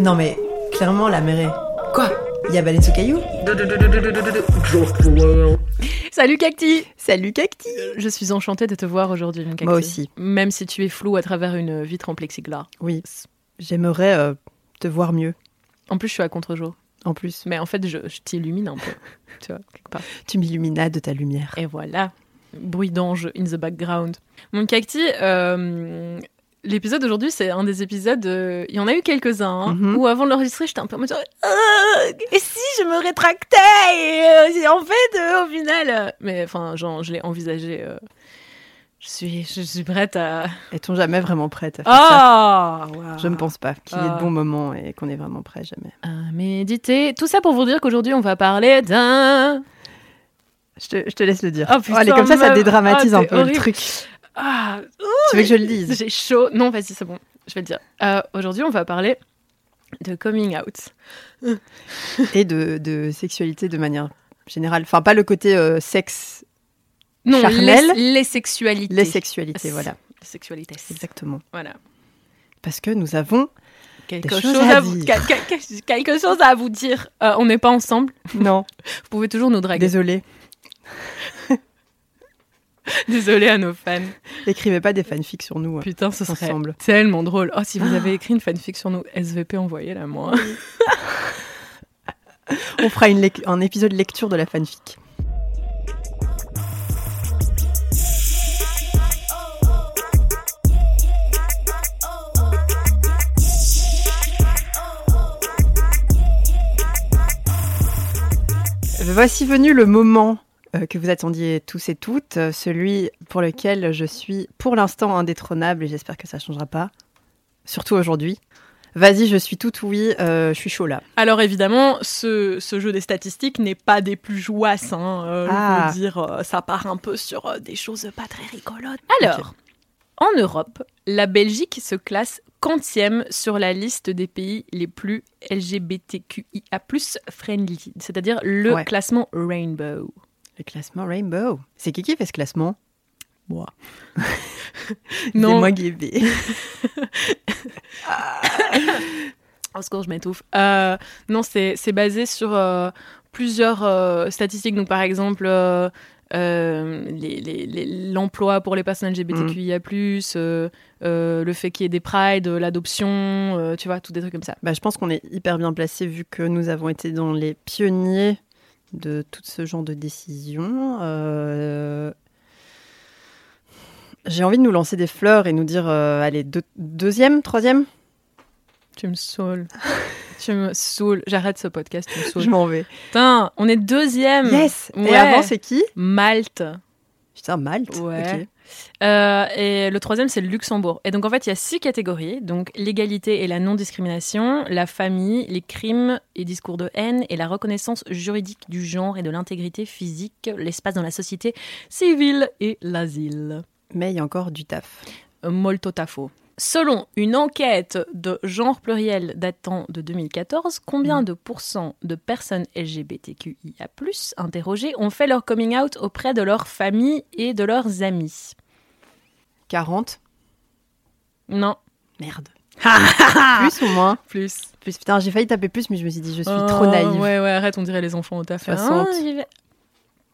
Non mais, clairement, la mer est... Quoi? Il y a baleine sous caillou? Salut Cacti Salut Cacti Je suis enchantée de te voir aujourd'hui, mon Cacti. Moi aussi. Même si tu es flou à travers une vitre en plexiglas. Oui, j'aimerais euh, te voir mieux, En plus, je suis à contre-jour. en plus. Mais en fait, je, je t'illumine un peu. tu vois, quelque part. Tu m'illuminas de ta lumière. Et voilà. Bruit d'ange in the background. Mon Cacti, euh, l'épisode d'aujourd'hui, c'est un des épisodes. euh, Il y en a eu quelques-uns hein, Mhm. où avant de l'enregistrer, j'étais un peu en mode Ah, Et si je me rétractais et, euh, En fait, euh, au final. euh, Mais enfin, genre, je l'ai envisagé. euh, je, suis, je suis prête à. Est-on jamais vraiment prête à faire ça? Ah wow. Je ne pense pas qu'il y ait Ah. de bons moments et qu'on est vraiment prêt jamais. À méditer. Tout ça pour vous dire qu'aujourd'hui, on va parler d'un. Je te, je te laisse le dire. Oh, putain, allez, comme ça, ça dédramatise Ah, un peu le truc. Ah, Tu veux que je le dise? J'ai chaud. Non, vas-y, c'est bon. Je vais le dire. Euh, Aujourd'hui, on va parler de coming out. Et de, de sexualité de manière générale. Enfin, pas le côté euh, sexe, Non, Charnel. les, les sexualités. les sexualités, voilà. Les sexualités. Exactement. Voilà. Parce que nous avons... Quelque chose, à à vous, quelque chose à vous dire. Euh, on n'est pas ensemble. Non, Vous pouvez toujours nous draguer. désolé. Désolé à nos fans. Écrivez pas des fanfics sur nous. hein, Putain, ce serait ensemble. tellement drôle. Oh, si vous avez écrit une fanfic sur nous, SVP, envoyez-la moi. On fera une un épisode lecture de la fanfic. Voici venu le moment que vous attendiez tous et toutes, euh, celui pour lequel je suis pour l'instant indétrônable et j'espère que ça changera pas, surtout aujourd'hui. Vas-y, je suis tout oui, euh, je suis chaud là. Alors évidemment, ce, ce jeu des statistiques n'est pas des plus joyeuses. Hein. Euh, Ah. Je veux dire, euh, ça part un peu sur euh, des choses pas très rigolotes. Alors, en Europe, la Belgique se classe quantième sur la liste des pays les plus LGBTQIA+ friendly, c'est-à-dire le Ouais. classement Rainbow. Le classement Rainbow. C'est qui qui fait ce classement? Moi. C'est Non, moi qui ai fait. Au secours, je m'étouffe. Euh, non, c'est c'est basé sur euh, plusieurs euh, statistiques. Donc, par exemple, les- les- les- l'emploi pour les personnes LGBTQIA+, euh, le fait qu'il y ait des prides, l'adoption, euh, tu vois, tous des trucs comme ça. Bah, je pense qu'on est hyper bien placé vu que nous avons été dans les pionniers de tout ce genre de décisions. Euh, J'ai envie de nous lancer des fleurs et nous dire, euh, allez, deux- deuxième, troisième Tu me saoules. tu me saoules. J'arrête ce podcast, tu me Je saoules. m'en vais. Putain, on est deuxième. Yes Ouais. Et avant, c'est qui? Malte. Putain, Malte. Ouais. Euh, et le troisième, c'est le Luxembourg. Et donc, en fait, il y a six catégories. Donc, l'égalité et la non-discrimination, la famille, les crimes et discours de haine, et la reconnaissance juridique du genre et de l'intégrité physique, l'espace dans la société civile et l'asile. Mais il y a encore du taf. Molto tafo. Selon une enquête de genre pluriel datant de 2014, combien de pourcents de personnes LGBTQIA+, interrogées ont fait leur coming out auprès de leur famille et de leurs amis? 40 Non, Merde. plus ou moins? Plus. Plus. Putain, j'ai failli taper plus, mais je me suis dit, je suis Oh, trop naïve. Ouais, ouais, arrête, on dirait les enfants au taf. 60. Ah, j'y vais.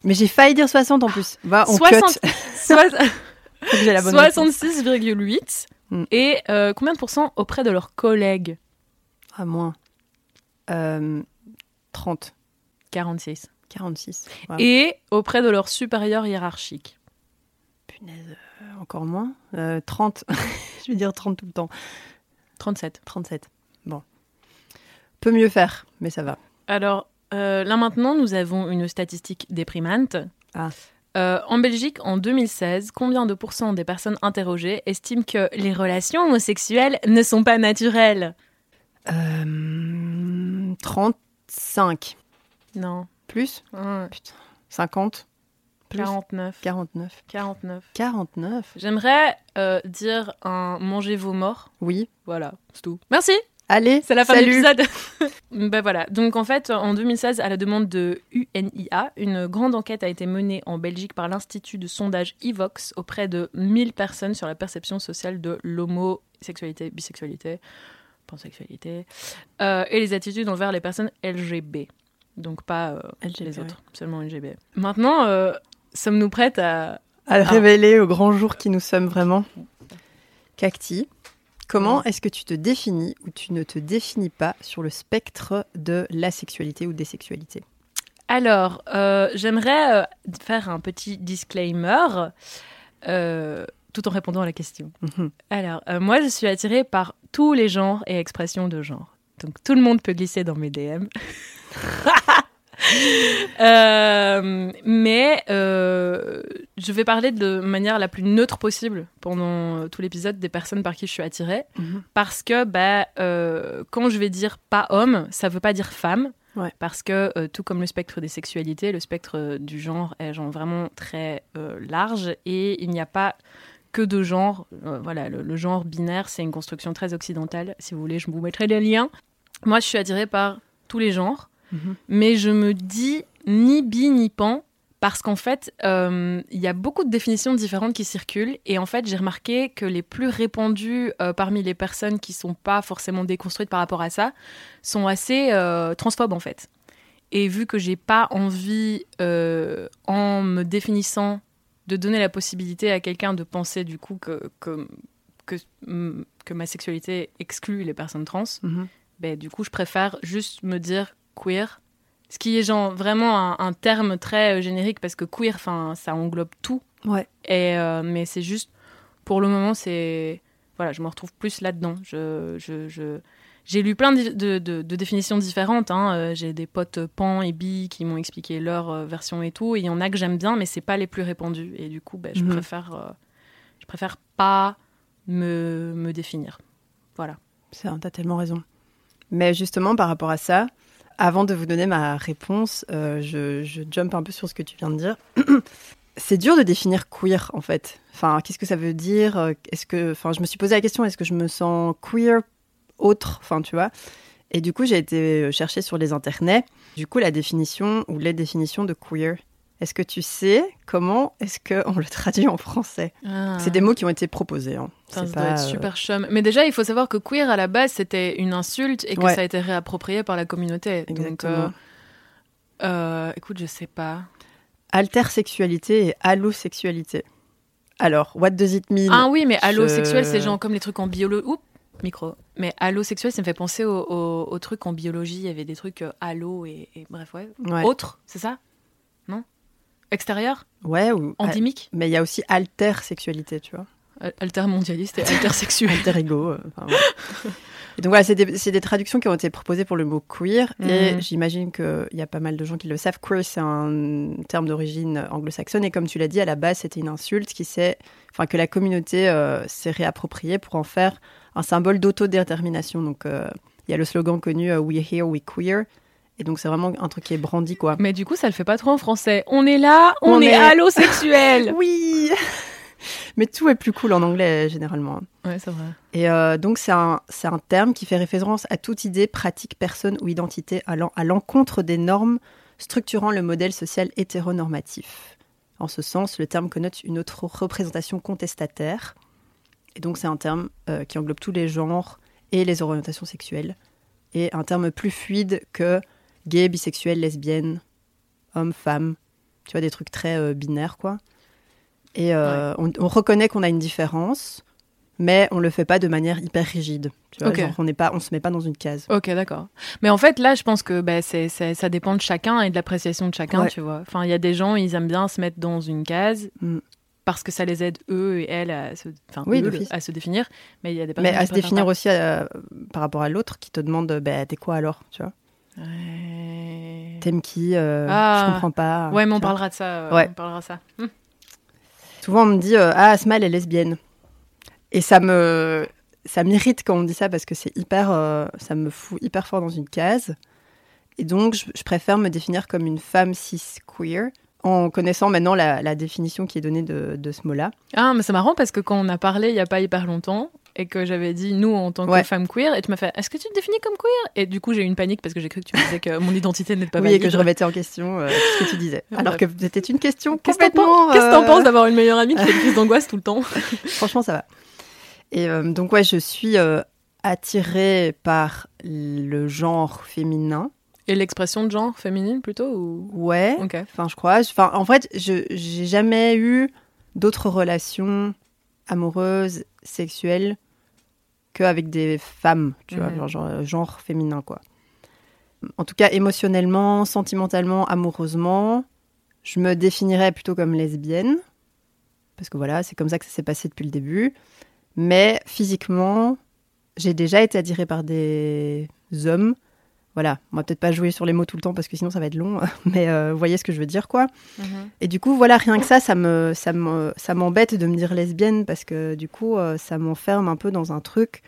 Mais j'ai failli dire 60 en plus. Va, on 60 cut. Soix- Faut que j'ai la bonne réponse. 66,8 Mm. et euh, combien de pourcents auprès de leurs collègues Ah, moins. Euh, 30. 46. 46. Wow. Et auprès de leurs supérieurs hiérarchiques. Punaise, euh, encore moins. Euh, 30. je vais dire 30 tout le temps. 37. 37. Bon. Peut mieux faire, mais ça va. Alors, euh, là maintenant, nous avons une statistique déprimante. Ah. Euh, en Belgique, en 2016, combien de pourcents des personnes interrogées estiment que les relations homosexuelles ne sont pas naturelles? Euh, 35. Non. Plus? Hein, 50 Plus? 49. 49. 49. 49 J'aimerais euh, dire un mangez vos morts. Oui. Voilà, c'est tout. Merci, Allez, c'est la fin de salut. l'épisode. ben voilà, donc en fait, en 2016, à la demande de UNIA, une grande enquête a été menée en Belgique par l'Institut de sondage Evox auprès de 1000 personnes sur la perception sociale de l'homosexualité, bisexualité, pansexualité, euh, et les attitudes envers les personnes LGB. Donc pas euh, LGB, les autres, seulement LGB. Maintenant, euh, sommes-nous prêtes à... À le Ah. révéler au grand jour qui nous sommes vraiment? Cacti, comment est-ce que tu te définis ou tu ne te définis pas sur le spectre de la sexualité ou des sexualités? Alors, euh, j'aimerais euh, faire un petit disclaimer euh, tout en répondant à la question. Mhm. Alors, moi, je suis attirée par tous les genres et expressions de genre. Donc, tout le monde peut glisser dans mes DM. Euh, mais euh, je vais parler de manière la plus neutre possible pendant euh, tout l'épisode des personnes par qui je suis attirée. Mhm. Parce que bah, euh, quand je vais dire pas homme, ça veut pas dire femme. Ouais. Parce que tout comme le spectre des sexualités, le spectre du genre est genre vraiment très large et il n'y a pas que de genre. Euh, voilà, le, le genre binaire, c'est une construction très occidentale. Si vous voulez, je vous mettrai les liens. Moi, je suis attirée par tous les genres, Mhm. mais je me dis ni bi ni pan parce qu'en fait, euh, il y a beaucoup de définitions différentes qui circulent. Et en fait, j'ai remarqué que les plus répandues euh, parmi les personnes qui sont pas forcément déconstruites par rapport à ça sont assez euh, transphobes en fait. Et vu que j'ai pas envie, en me définissant, de donner la possibilité à quelqu'un de penser du coup que, que, que, mm, que ma sexualité exclut les personnes trans, Mhm. ben, du coup, je préfère juste me dire queer. Ce qui est genre vraiment un, un terme très euh, générique parce que queer, enfin, ça englobe tout. Ouais. Et, euh, mais c'est juste, pour le moment, c'est. Voilà, je me retrouve plus là-dedans. Je, je, je- J'ai lu plein de, de- de- de définitions différentes. hein. Euh, J'ai des potes pan et bi qui m'ont expliqué leur euh, version et tout. Et il y en a que j'aime bien, mais c'est pas les plus répandus. Et du coup, ben, je, Mhm. préfère, euh, je préfère pas me, me définir. Voilà. C'est t'as tellement raison. Mais justement, par rapport à ça, avant de vous donner ma réponse, euh, je, je jump un peu sur ce que tu viens de dire. c'est dur de définir queer, en fait. Enfin, qu'est-ce que ça veut dire? Est-ce que, enfin, je me suis posé la question est-ce que je me sens queer autre? Enfin, tu vois. Et du coup, j'ai été chercher sur les internets. Du coup, la définition ou les définitions de queer. Est-ce que tu sais comment est-ce qu'on le traduit en français? C'est des mots qui ont été proposés. Hein. Ça doit être euh, super chum. Mais déjà, il faut savoir que queer à la base c'était une insulte et que Ouais. ça a été réapproprié par la communauté. Donc, euh, euh, écoute, je sais pas. Altersexualité et allosexualité. Alors, what does it mean? Ah oui, mais je- allosexuel, c'est genre comme les trucs en biologie. Oups, micro. Mais allosexuel, ça me fait penser aux au, aux trucs en biologie. Il y avait des trucs euh, allo et, et bref, ouais. Ouais, Autre, c'est ça? Extérieur ouais ou... Endémique Mais il y a aussi altersexualité, tu vois. Al- Altermondialiste et altersexuel. Alter ego. euh, enfin. Et donc voilà, c'est des, traductions qui ont été proposées pour le mot queer. Et Mhm. j'imagine qu'il y a pas mal de gens qui le savent. Queer, c'est un terme d'origine anglo-saxonne. Et comme tu l'as dit, à la base, c'était une insulte qui enfin, que la communauté euh, s'est réappropriée pour en faire un symbole d'autodétermination. Donc, euh, il y a le slogan connu euh, We here, we queer. Et donc, c'est vraiment un truc qui est brandi, quoi. Mais du coup, ça le fait pas trop en français. On est là, on, On est, est- allosexuel. Oui Mais tout est plus cool en anglais, généralement. ouais, c'est vrai. Et euh, donc, c'est un, c'est un terme qui fait référence à toute idée, pratique, personne ou identité allant à l'encontre des normes structurant le modèle social hétéronormatif. En ce sens, le terme connote une autre représentation contestataire. Et donc, c'est un terme euh, qui englobe tous les genres et les orientations sexuelles. Et un terme plus fluide que gay, bisexuel, lesbienne, homme, femme. Tu vois, des trucs très euh, binaires, quoi. Et euh, on, on reconnaît qu'on a une différence, mais on le fait pas de manière hyper rigide. Tu vois, genre, on n'est pas, on se met pas dans une case. Ok, d'accord. Mais en fait, là, je pense que bah, ça dépend de chacun et de l'appréciation de chacun, Ouais. tu vois. Enfin, il y a des gens, ils aiment bien se mettre dans une case Mm. parce que ça les aide, eux et elles, à se, Oui, eux, à se définir. Mais il y a des Mais à se définir aussi euh, par rapport à l'autre qui te demande, bah, t'es quoi alors, tu vois? Ouais. T'aimes qui euh, Ah. Je comprends pas. Ouais, mais on parlera de ça. euh, Ouais. On parlera de ça. Hmm. Souvent, on me dit, euh, ah, Asma, elle est lesbienne. Et ça me, ça m'irrite quand on me dit ça parce que c'est hyper, euh, ça me fout hyper fort dans une case. Et donc, je, je préfère me définir comme une femme cis queer en connaissant maintenant la, la définition qui est donnée de, de ce mot-là. Ah, mais c'est marrant parce que quand on a parlé il y a pas hyper longtemps et que j'avais dit nous en tant que Ouais. femme queer et tu m'as fait est-ce que tu te définis comme queer? Et du coup j'ai eu une panique parce que j'ai cru que tu me disais que mon identité n'était pas oui, et que je remettais en question euh, ce que tu disais. Alors que c'était une question Qu'est-ce que t'en complètement... penses- qu'est-ce que t'en euh, penses d'avoir une meilleure amie qui fait des crises d'angoisse tout le temps? Franchement, ça va. Et euh, donc, ouais, je suis attirée par le genre féminin. Et l'expression de genre féminine plutôt ou... Ouais. Ok. Enfin, je crois. Enfin, en fait, je j'ai jamais eu d'autres relations amoureuses, sexuelles, qu'avec des femmes, tu vois, genre, genre, genre féminin, quoi. En tout cas, émotionnellement, sentimentalement, amoureusement, je me définirais plutôt comme lesbienne. Parce que voilà, c'est comme ça que ça s'est passé depuis le début. Mais physiquement, j'ai déjà été attirée par des hommes. Voilà, on va peut-être pas jouer sur les mots tout le temps parce que sinon ça va être long. Mais euh, vous voyez ce que je veux dire, quoi. Et du coup, voilà, rien que ça, ça me, ça me, ça m'embête de me dire lesbienne parce que du coup, euh, ça m'enferme un peu dans un truc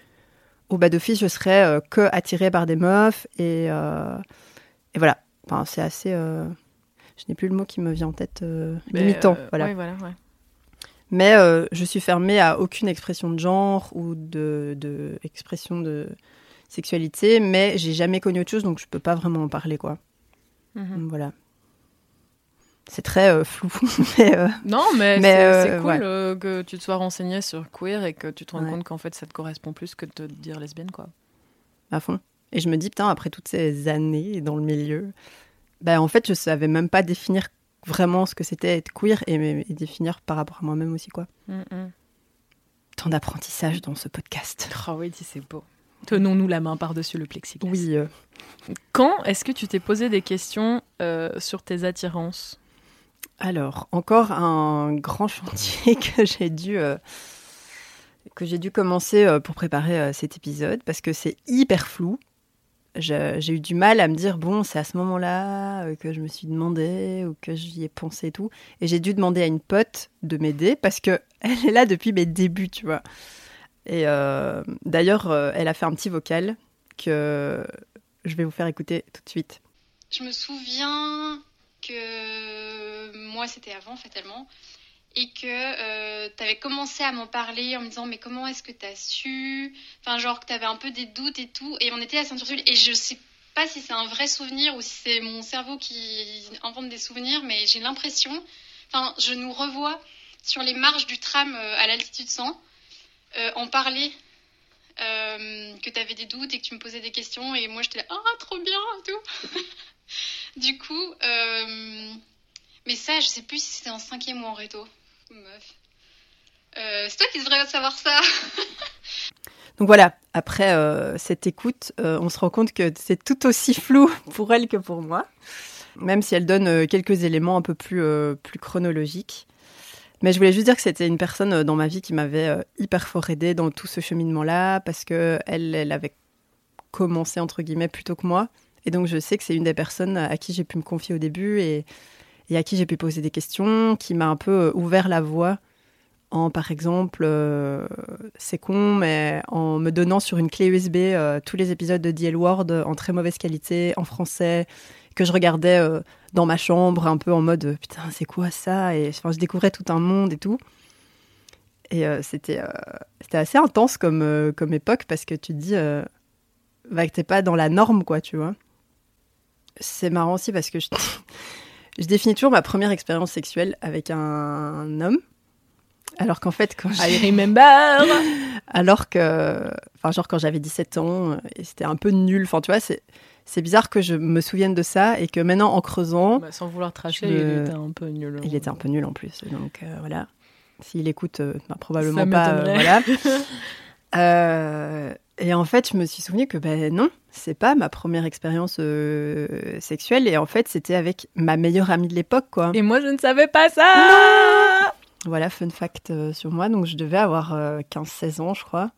où bah, d'office, je serais euh, que attirée par des meufs et, et voilà. Enfin, c'est assez. je n'ai plus le mot qui me vient en tête. limitant, voilà. voilà, ouais. Mais je suis fermée à aucune expression de genre ou de, de expression de sexualité, mais j'ai jamais connu autre chose, donc je peux pas vraiment en parler, quoi. Mhm. Donc, Voilà. C'est très euh, flou, mais euh, Non, mais, Mais, c'est euh, cool ouais. euh, que tu te sois renseigné sur queer et que tu te rendes Ouais. compte qu'en fait ça te correspond plus que de te dire lesbienne, quoi. à fond. Et je me dis, putain, après toutes ces années dans le milieu, bah, en fait, je savais même pas définir vraiment ce que c'était être queer et, et définir par rapport à moi-même aussi, quoi. Mhm. Tant d'apprentissage dans ce podcast. Oh oui, c'est beau. Tenons-nous la main par-dessus le plexiglas. Oui, euh, Quand est-ce que tu t'es posé des questions euh, sur tes attirances? Alors, encore un grand chantier que j'ai dû, euh, que j'ai dû commencer euh, pour préparer euh, cet épisode parce que c'est hyper flou. J'ai eu du mal à me dire, bon, c'est à ce moment-là que je me suis demandé ou que j'y ai pensé et tout. Et j'ai dû demander à une pote de m'aider parce que elle est là depuis mes débuts, tu vois. Et euh, d'ailleurs, euh, elle a fait un petit vocal que je vais vous faire écouter tout de suite. Je me souviens que moi c'était avant fatalement et que tu avais commencé à m'en parler en me disant mais comment est-ce que tu as su? Enfin genre que tu avais un peu des doutes et tout. Et on était à Saint-Ursule et je sais pas si c'est un vrai souvenir ou si c'est mon cerveau qui invente des souvenirs mais j'ai l'impression enfin je nous revois sur les marches du tram euh, à l'altitude 100 euh, en parler euh, que tu avais des doutes et que tu me posais des questions et moi j'étais là ah trop bien tout du coup, euh, mais ça, je sais plus si c'était en cinquième ou en réto. Meuf. C'est toi qui devrais savoir ça. Donc voilà, après cette écoute, on se rend compte que c'est tout aussi flou pour elle que pour moi, même si elle donne quelques éléments un peu plus, plus chronologiques. Mais je voulais juste dire que c'était une personne euh, dans ma vie qui m'avait euh, hyper fort aidée dans tout ce cheminement-là, parce que elle, elle avait commencé entre guillemets plus tôt que moi, et donc je sais que c'est une des personnes à qui j'ai pu me confier au début et, à qui j'ai pu poser des questions, qui m'a un peu euh, ouvert la voie en, par exemple, c'est con, mais en me donnant sur une clé USB tous les épisodes de The L Word en très mauvaise qualité, en français, que je regardais euh, dans ma chambre, un peu en mode euh, putain, c'est quoi ça? Et enfin, je découvrais tout un monde et tout. Et euh, c'était c'était assez intense comme, comme époque parce que tu te dis bah, que t'es pas dans la norme, quoi, tu vois. C'est marrant aussi parce que je, je définis toujours ma première expérience sexuelle avec un homme. Alors qu'en fait, quand I j'ai... remember Alors que... Enfin, genre quand j'avais 17 ans, et c'était un peu nul. Enfin, tu vois, c'est... C'est bizarre que je me souvienne de ça et que maintenant, en creusant, Bah, Sans vouloir tracher, il était un peu nul. il était un peu nul en plus. Donc euh, voilà. S'il écoute, euh, bah, probablement Ça pas. euh, voilà. Et en fait, je me suis souvenu que ben non, c'est pas ma première expérience sexuelle. Et en fait, c'était avec ma meilleure amie de l'époque, quoi. Et moi, je ne savais pas ça Voilà, fun fact sur moi. Donc, je devais avoir euh, 15-16 ans, je crois.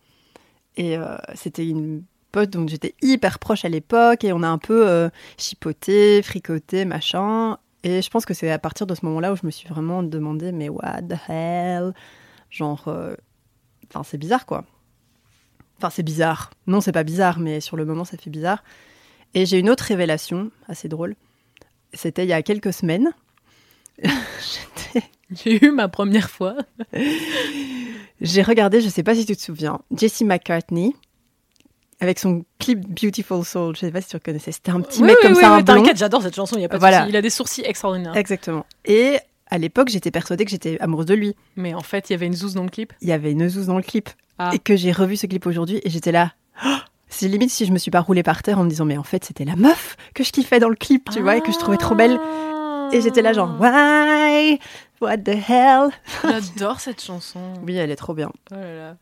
Et c'était une pote dont j'étais hyper proche à l'époque. Et on a un peu euh, chipoté, fricoté, machin. Et je pense que c'est à partir de ce moment-là où je me suis vraiment demandé, mais what the hell? Genre, euh, enfin, c'est bizarre, quoi. Enfin, c'est bizarre. Non, c'est pas bizarre, mais sur le moment, ça fait bizarre. Et j'ai une autre révélation, assez drôle. C'était il y a quelques semaines. J'ai eu ma première fois. J'ai regardé, je sais pas si tu te souviens, Jesse McCartney avec son clip Beautiful Soul. Je sais pas si tu reconnaissais. C'était un petit Oui, mec oui, comme oui, ça, un blond. T'inquiète, j'adore cette chanson, il y a pas de Voilà. souci. Il a des sourcils extraordinaires. Exactement. Et à l'époque, j'étais persuadée que j'étais amoureuse de lui. Mais en fait, il y avait une zouze dans le clip. Il y avait une zouze dans le clip Ah. et que j'ai revu ce clip aujourd'hui et j'étais là. Oh, c'est limite si je me suis pas roulée par terre en me disant mais en fait c'était la meuf que je kiffais dans le clip, tu vois, et que je trouvais trop belle. Et j'étais là genre why, what the hell? J'adore cette chanson. Oui, elle est trop bien. Oh là là.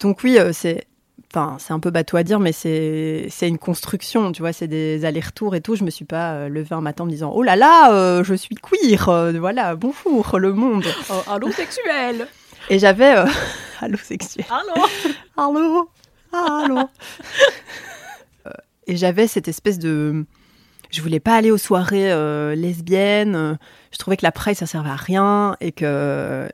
Donc oui, euh, c'est enfin c'est un peu bateau à dire mais c'est c'est une construction, tu vois, c'est des allers-retours et tout, je me suis pas euh, levée un matin en me disant "Oh là là, euh, je suis queer, euh, voilà, bonjour le monde." Oh, allô sexuel Et j'avais euh, allô sexuel. Allô Allô Allô Euh, Et j'avais cette espèce de. Je voulais pas aller aux soirées euh, lesbiennes. Je trouvais que la presse, ça servait à rien. Et que,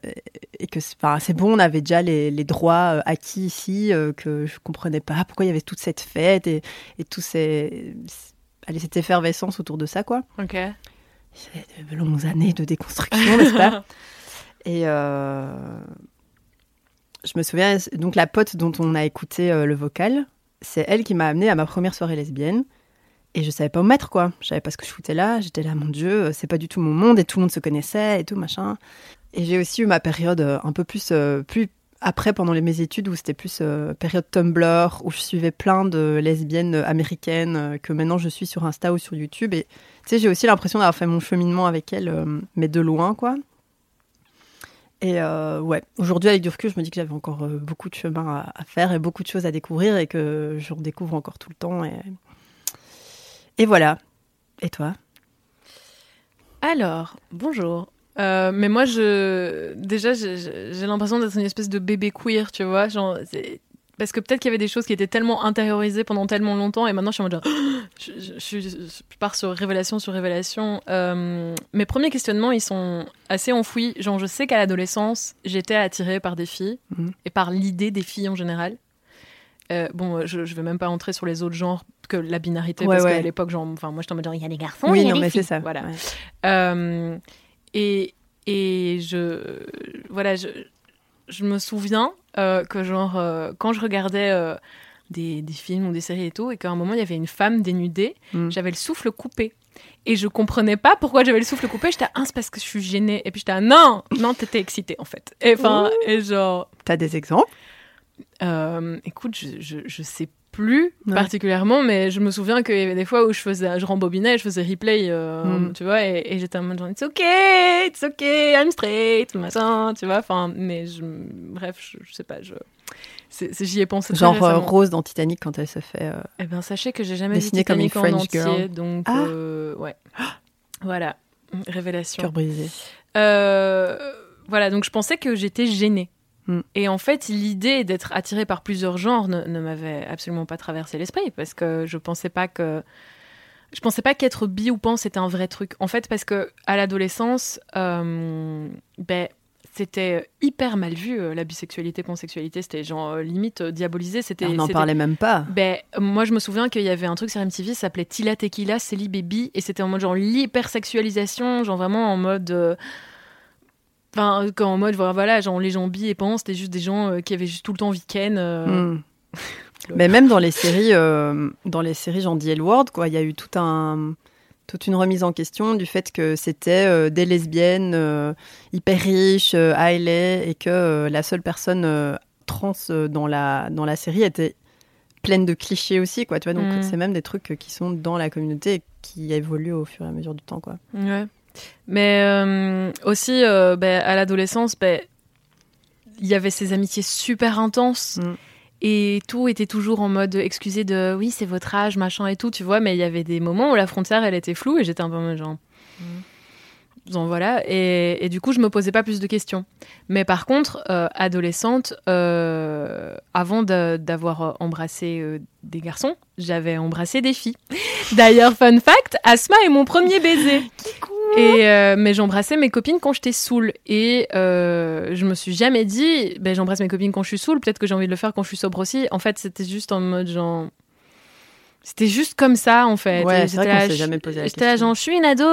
et que c'est enfin, c'est bon, on avait déjà les, les droits euh, acquis ici. euh, que je comprenais pas pourquoi il y avait toute cette fête et, et tout ces, allez, cette effervescence autour de ça, quoi. Ok. C'est de longues années de déconstruction, n'est-ce pas Et euh, je me souviens, donc la pote dont on a écouté le vocal, c'est elle qui m'a amenée à ma première soirée lesbienne. Et je savais pas où me mettre, quoi. Je savais pas ce que je foutais là. J'étais là, mon Dieu, euh, c'est pas du tout mon monde et tout le monde se connaissait et tout, machin. Et j'ai aussi eu ma période euh, un peu plus, euh, plus après, pendant les- mes études, où c'était plus période Tumblr, où je suivais plein de lesbiennes américaines que maintenant je suis sur Insta ou sur YouTube. Et tu sais, j'ai aussi l'impression d'avoir fait mon cheminement avec elles, mais de loin, quoi. Et ouais, aujourd'hui, avec du recul, je me dis que j'avais encore beaucoup de chemin à, à faire et beaucoup de choses à découvrir et que je redécouvre encore tout le temps. Et, et voilà. Et toi? Alors, bonjour. Euh, mais moi, je déjà, j'ai- l'impression d'être une espèce de bébé queer, tu vois. Genre, parce que peut-être qu'il y avait des choses qui étaient tellement intériorisées pendant tellement longtemps, et maintenant je suis en mode genre, je, je- je suis- je pars sur révélation sur révélation. Euh, mes premiers questionnements, ils sont assez enfouis. Genre, je sais qu'à l'adolescence, j'étais attirée par des filles Mhm. et par l'idée des filles en général. Euh, bon, je, je vais même pas entrer sur les autres genres que la binarité, Ouais, parce ouais. qu'à l'époque, genre, enfin, moi, j'étais en mode genre, il y a des garçons, Oui, il y a non, des mais c'est filles. ça. Voilà. Euh, et, et je, voilà, je, je me souviens euh, que genre, euh, quand je regardais des, des films ou des séries et tout, et qu'à un moment, il y avait une femme dénudée, Mm. j'avais le souffle coupé. Et je comprenais pas pourquoi j'avais le souffle coupé. J'étais, ah, c'est parce que je suis gênée. Et puis j'étais, ah, non, non, t'étais excitée en fait. Et enfin, et genre, T'as des exemples? Euh, écoute, je, je, je sais plus Ouais. particulièrement, mais je me souviens qu'il y avait des fois où je faisais, je rembobinais, je faisais replay, euh, Mm. tu vois, et, et j'étais en mode genre, it's okay, it's okay, I'm straight, machin, tu vois, enfin, mais je, bref, je, je sais pas, je, j'y ai pensé Genre euh. Rose dans Titanic quand elle se fait. euh, Eh ben, sachez que j'ai jamais vu Dessinée comme une Titanic en French entier, girl. donc, Ah. euh, ouais. Voilà, révélation. cœur brisé. Voilà, donc je pensais que j'étais gênée. Mm. Et en fait, l'idée d'être attirée par plusieurs genres ne, ne m'avait absolument pas traversé l'esprit parce que je pensais pas que je pensais pas qu'être bi ou pan c'était un vrai truc. En fait, parce que à l'adolescence, euh, ben c'était hyper mal vu euh, la bisexualité, pansexualité, c'était genre euh, limite diabolisé. C'était On n'en parlait même pas. ben, moi, je me souviens qu'il y avait un truc sur MTV, ça s'appelait Tila Tequila, Célie Baby, et c'était en mode genre l'hypersexualisation, genre vraiment en mode. euh, Enfin, quand en mode, voilà, genre les gens bi et pan, c'était juste des gens euh, qui avaient juste tout le temps week-end. euh, Mm. Mais même dans les séries, euh, dans les séries genre The L Word, quoi, il y a eu tout un, toute une remise en question du fait que c'était euh, des lesbiennes hyper riches, à LA, et que la seule personne trans dans la dans la série était pleine de clichés aussi, quoi. Tu vois, donc Mm. c'est même des trucs qui sont dans la communauté et qui évoluent au fur et à mesure du temps, quoi. Ouais. Mais euh, aussi, euh, ben, à l'adolescence, ben, il y avait ces amitiés super intenses. Mm. Et tout était toujours en mode excusez de oui, c'est votre âge, machin et tout, tu vois. Mais il y avait des moments où la frontière, elle était floue et j'étais un peu en genre. Donc voilà. Et, et du coup, je me posais pas plus de questions. Mais par contre, euh, adolescente, euh, avant d'avoir embrassé euh, des garçons, j'avais embrassé des filles. D'ailleurs, fun fact, Asma est mon premier baiser. Et euh, mais j'embrassais mes copines quand j'étais saoule. Et euh, je me suis jamais dit ben j'embrasse mes copines quand je suis saoule. Peut-être que j'ai envie de le faire quand je suis sobre aussi. En fait c'était juste en mode genre c'était juste comme ça en fait. Ouais, c'est vrai là, je- jamais posé la j'étais là genre je suis une ado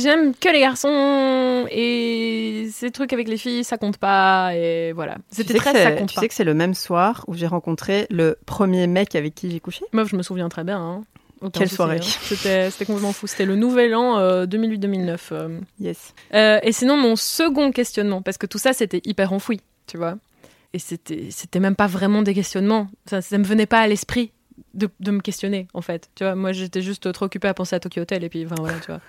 j'aime que les garçons. Et ces trucs avec les filles ça compte pas. Et voilà. Tu c'était sais très ça compte Tu pas. sais que c'est le même soir où j'ai rencontré le premier mec avec qui j'ai couché? meuf je me souviens très bien hein. Quelle soirée. c'était complètement fou c'était le nouvel an euh, 2008-2009 euh. Yes. Euh, et sinon, mon second questionnement, parce que tout ça, c'était hyper enfoui, tu vois. Et c'était, c'était même pas vraiment des questionnements. Ça, ça me venait pas à l'esprit de, de me questionner, en fait. Tu vois, moi, j'étais juste trop occupée à penser à Tokyo Hotel et puis, enfin, voilà, tu vois.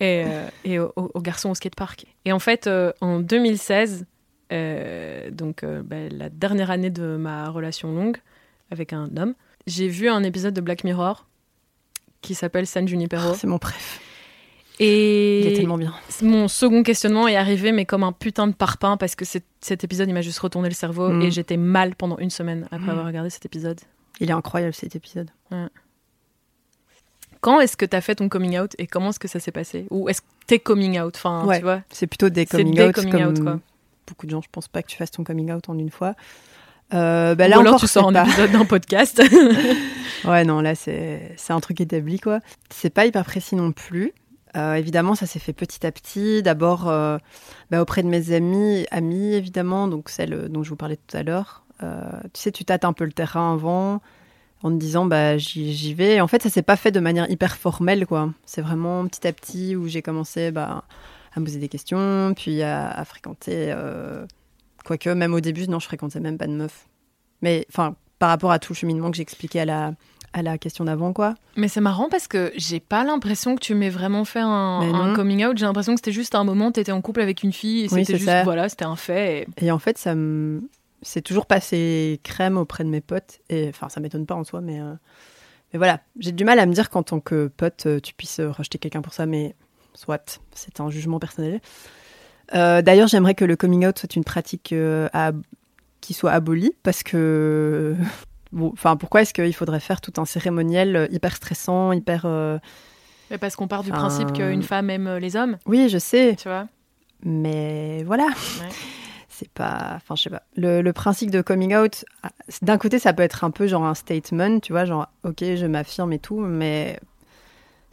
Et, euh, et aux, aux garçons au skatepark. Et en fait, euh, en 2016, euh, donc euh, bah, la dernière année de ma relation longue avec un homme, j'ai vu un épisode de Black Mirror qui s'appelle San Junipero. Oh, c'est mon préf. et Il est tellement bien. mon second questionnement est arrivé, mais comme un putain de parpaing, parce que cet épisode, il m'a juste retourné le cerveau Mm. et j'étais mal pendant une semaine après Mm. avoir regardé cet épisode. Il est incroyable cet épisode. Quand est-ce que t'as fait ton coming out et comment est-ce que ça s'est passé? Ou est-ce que t'es coming out? Enfin, Ouais. tu vois? C'est plutôt des coming des out. coming comme out, quoi. Beaucoup de gens, je pense pas que tu fasses ton coming out en une fois. Euh, bah Ou là alors encore, tu sors c'est un pas- épisode d'un podcast. Ouais, non, là, c'est un truc établi, quoi. C'est pas hyper précis non plus. Euh, évidemment, ça s'est fait petit à petit. D'abord, euh, bah, auprès de mes amis, amis, évidemment, donc celle dont je vous parlais tout à l'heure. Euh, tu sais, tu tâtes un peu le terrain avant, en te disant, bah, j'y j'y vais. Et en fait, ça s'est pas fait de manière hyper formelle, quoi. C'est vraiment petit à petit où j'ai commencé bah, à me poser des questions, puis à, à fréquenter. Quoique, même au début, non, je fréquentais même pas de meufs. Mais, enfin, par rapport à tout le cheminement que j'expliquais à la, à la question d'avant, quoi. mais c'est marrant parce que j'ai pas l'impression que tu m'aies vraiment fait un, coming out. J'ai l'impression que c'était juste un moment, t'étais en couple avec une fille et Oui, c'était c'est juste, ça. voilà, c'était un fait. et- Et en fait, ça me... c'est toujours passé crème auprès de mes potes. Et enfin, ça m'étonne pas en soi, mais, euh, mais voilà. J'ai du mal à me dire qu'en tant que pote, euh, tu puisses euh, rejeter quelqu'un pour ça, mais soit, c'est un jugement personnel. Euh, D'ailleurs, j'aimerais que le coming out soit une pratique euh, à- qui soit abolie, parce que. Bon, enfin, pourquoi est-ce qu'il faudrait faire tout un cérémoniel euh, hyper stressant, hyper. euh, Mais parce qu'on part du principe qu'une femme aime les hommes, Oui, je sais, tu vois? mais voilà. Ouais. C'est pas. Enfin, je sais pas. Le, le principe de coming out, ah, d'un côté, ça peut être un peu genre un statement, tu vois, genre, ok, je m'affirme et tout, mais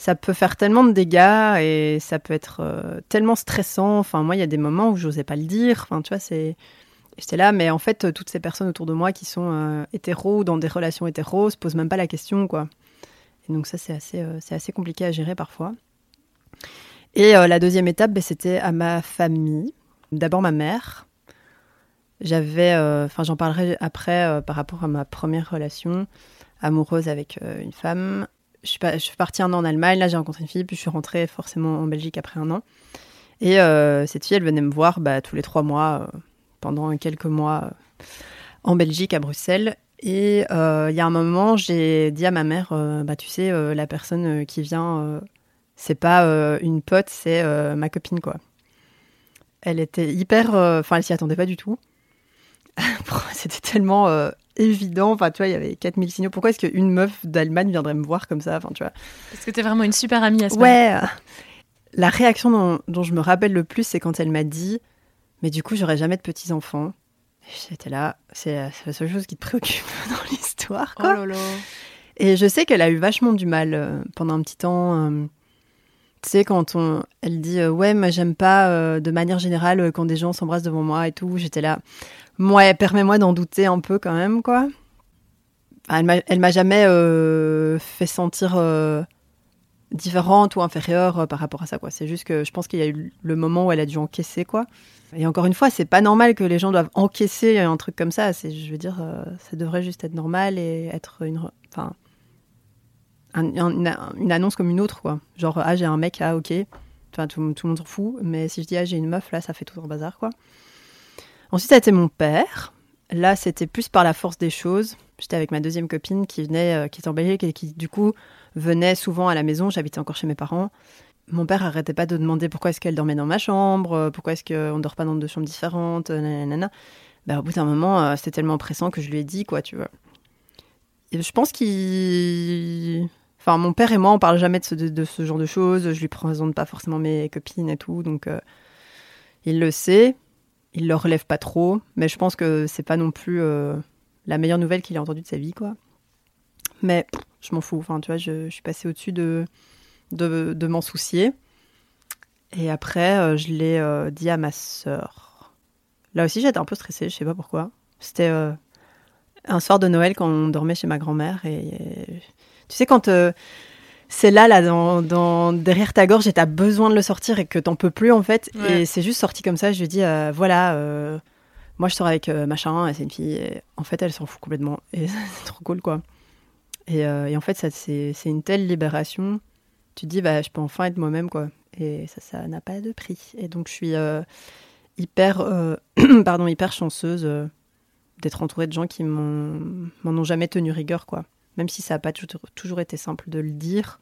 ça peut faire tellement de dégâts et ça peut être euh, tellement stressant. Enfin, moi, il y a des moments où j'osais pas le dire. Enfin, tu vois, c'est. J'étais là, mais en fait, toutes ces personnes autour de moi qui sont euh, hétéros ou dans des relations hétéros se posent même pas la question, quoi. Et donc, ça, c'est assez, euh, assez compliqué à gérer parfois. Et euh, la deuxième étape, ben, c'était à ma famille. D'abord ma mère. J'avais, euh, enfin, j'en parlerai après euh, par rapport à ma première relation amoureuse avec euh, une femme. Je suis, pas, partie un an en Allemagne, là j'ai rencontré une fille, puis je suis rentrée forcément en Belgique après un an. Et euh, cette fille, elle venait me voir bah, tous les trois mois, euh, pendant quelques mois euh, en Belgique, à Bruxelles. Et il y a un moment, j'ai dit à ma mère, bah, tu sais, la personne qui vient, c'est pas une pote, c'est ma copine, quoi. Elle était hyper. Enfin, elle s'y attendait pas du tout. C'était tellement évident. Enfin, tu vois, il y avait 4000 signaux. Pourquoi est-ce qu'une meuf d'Allemagne viendrait me voir comme ça? Enfin, tu vois. Parce que t'es vraiment une super amie à ce Ouais. La réaction dont, dont je me rappelle le plus, c'est quand elle m'a dit Mais du coup, j'aurai jamais de petits-enfants. Et J'étais là, c'est la- la seule chose qui te préoccupe dans l'histoire, Oh quoi. là là. Et je sais qu'elle a eu vachement du mal euh, pendant un petit temps. euh, tu sais, quand on, elle dit euh, Ouais, moi j'aime pas euh, de manière générale euh, quand des gens s'embrassent devant moi et tout. J'étais là, ouais, permets-moi d'en douter un peu quand même, quoi. Elle m'a- jamais fait sentir différente ou inférieure par rapport à ça, quoi. C'est juste que je pense qu'il y a eu le moment où elle a dû encaisser, quoi. Et encore une fois, c'est pas normal que les gens doivent encaisser un truc comme ça. Je veux dire, ça devrait juste être normal et être une, enfin, un- un- une, annonce comme une autre, quoi. Genre, ah, j'ai un mec, ah, ok. Enfin, tout, tout le monde s'en fout. Mais si je dis, ah, j'ai une meuf, là, ça fait tout un bazar, quoi. Ensuite, ça a été mon père. Là, c'était plus par la force des choses. J'étais avec ma deuxième copine qui venait, euh, qui était en Belgique et qui, du coup, venait souvent à la maison. J'habitais encore chez mes parents. Mon père arrêtait pas de demander pourquoi est-ce qu'elle dormait dans ma chambre, euh, pourquoi est-ce qu'on dort pas dans deux chambres différentes, euh, nanana. Bah, au bout d'un moment, c'était tellement pressant que je lui ai dit, quoi, tu vois. Et je pense qu'il. Enfin, mon père et moi, on parle jamais de ce, genre de choses. Je lui présente pas forcément mes copines et tout. Donc, euh, il le sait. Il le relève pas trop. Mais je pense que c'est pas non plus euh, la meilleure nouvelle qu'il ait entendue de sa vie, quoi. Mais je m'en fous. Enfin, tu vois, je, suis passée au-dessus de, m'en soucier. Et après, euh, je l'ai dit à ma sœur. Là aussi, j'étais un peu stressée. Je sais pas pourquoi. C'était un soir de Noël quand on dormait chez ma grand-mère. Et tu sais, quand euh, c'est là, là, dans, dans- derrière ta gorge et t'as besoin de le sortir et que t'en peux plus, en fait. Ouais. Et c'est juste sorti comme ça. Je lui ai dit, euh, voilà, euh, moi je sors avec machin, et c'est une fille. Et en fait, elle s'en fout complètement. Et c'est trop cool, quoi. Et, et en fait, ça, c'est c'est une telle libération. Tu te dis, bah, je peux enfin être moi-même, quoi. Et ça, ça n'a pas de prix. Et donc, je suis hyper, pardon, hyper chanceuse d'être entourée de gens qui m'en ont jamais tenu rigueur, quoi. Même si ça n'a pas toujours, été simple de le dire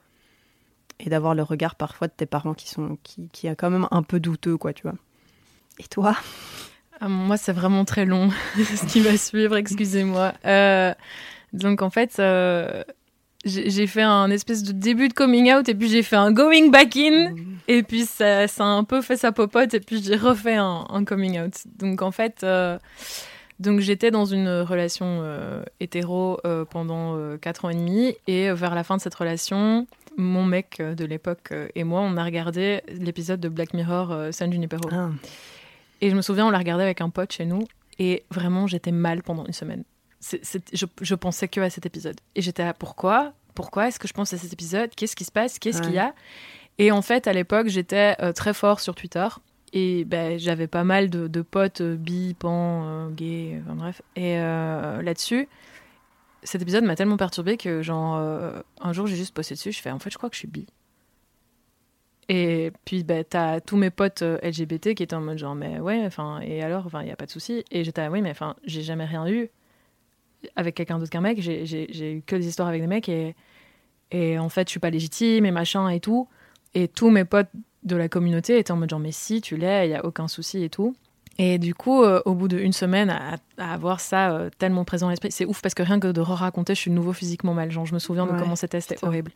et d'avoir le regard parfois de tes parents qui sont qui, qui est quand même un peu douteux, quoi, tu vois. Et toi? Ah, moi, c'est vraiment très long ce qui va suivre, excusez-moi. Euh, donc, en fait, euh, j'ai fait un espèce de début de coming out et puis j'ai fait un going back in et puis ça, ça a un peu fait sa popote et puis j'ai refait un, un coming out. Donc, en fait, euh, donc j'étais dans une relation euh, hétéro euh, pendant euh, 4 ans et demi et euh, vers la fin de cette relation, mon mec euh, de l'époque euh, et moi, on a regardé l'épisode de Black Mirror euh, San Junipero. Ah. Et je me souviens, on l'a regardé avec un pote chez nous. Et vraiment, j'étais mal pendant une semaine. Je, je pensais que à cet épisode. Et j'étais là, pourquoi? Pourquoi est-ce que je pense à cet épisode? Qu'est-ce qui se passe? Qu'est-ce qu'il y a? Et en fait, à l'époque, j'étais euh, très fort sur Twitter. Et ben, j'avais pas mal de, de potes euh, bi, pan, euh, gays, enfin bref. Et euh, là-dessus, cet épisode m'a tellement perturbée que, genre, un jour, j'ai juste posté dessus. Je fais, en fait, je crois que je suis bi. Et puis, bah, t'as tous mes potes LGBT qui étaient en mode genre, mais ouais, enfin, et alors, enfin, il n'y a pas de souci. Et j'étais, ah oui, mais enfin, j'ai jamais rien eu avec quelqu'un d'autre qu'un mec. J'ai eu que des histoires avec des mecs et, et en fait, je suis pas légitime et machin et tout. Et tous mes potes de la communauté étaient en mode genre, mais si, tu l'es, il n'y a aucun souci et tout. Et du coup, euh, au bout d'une semaine, à, à avoir ça euh, tellement présent à l'esprit, c'est ouf parce que rien que de re-raconter, je suis de nouveau physiquement mal. Genre, je me souviens de comment c'était, c'était horrible.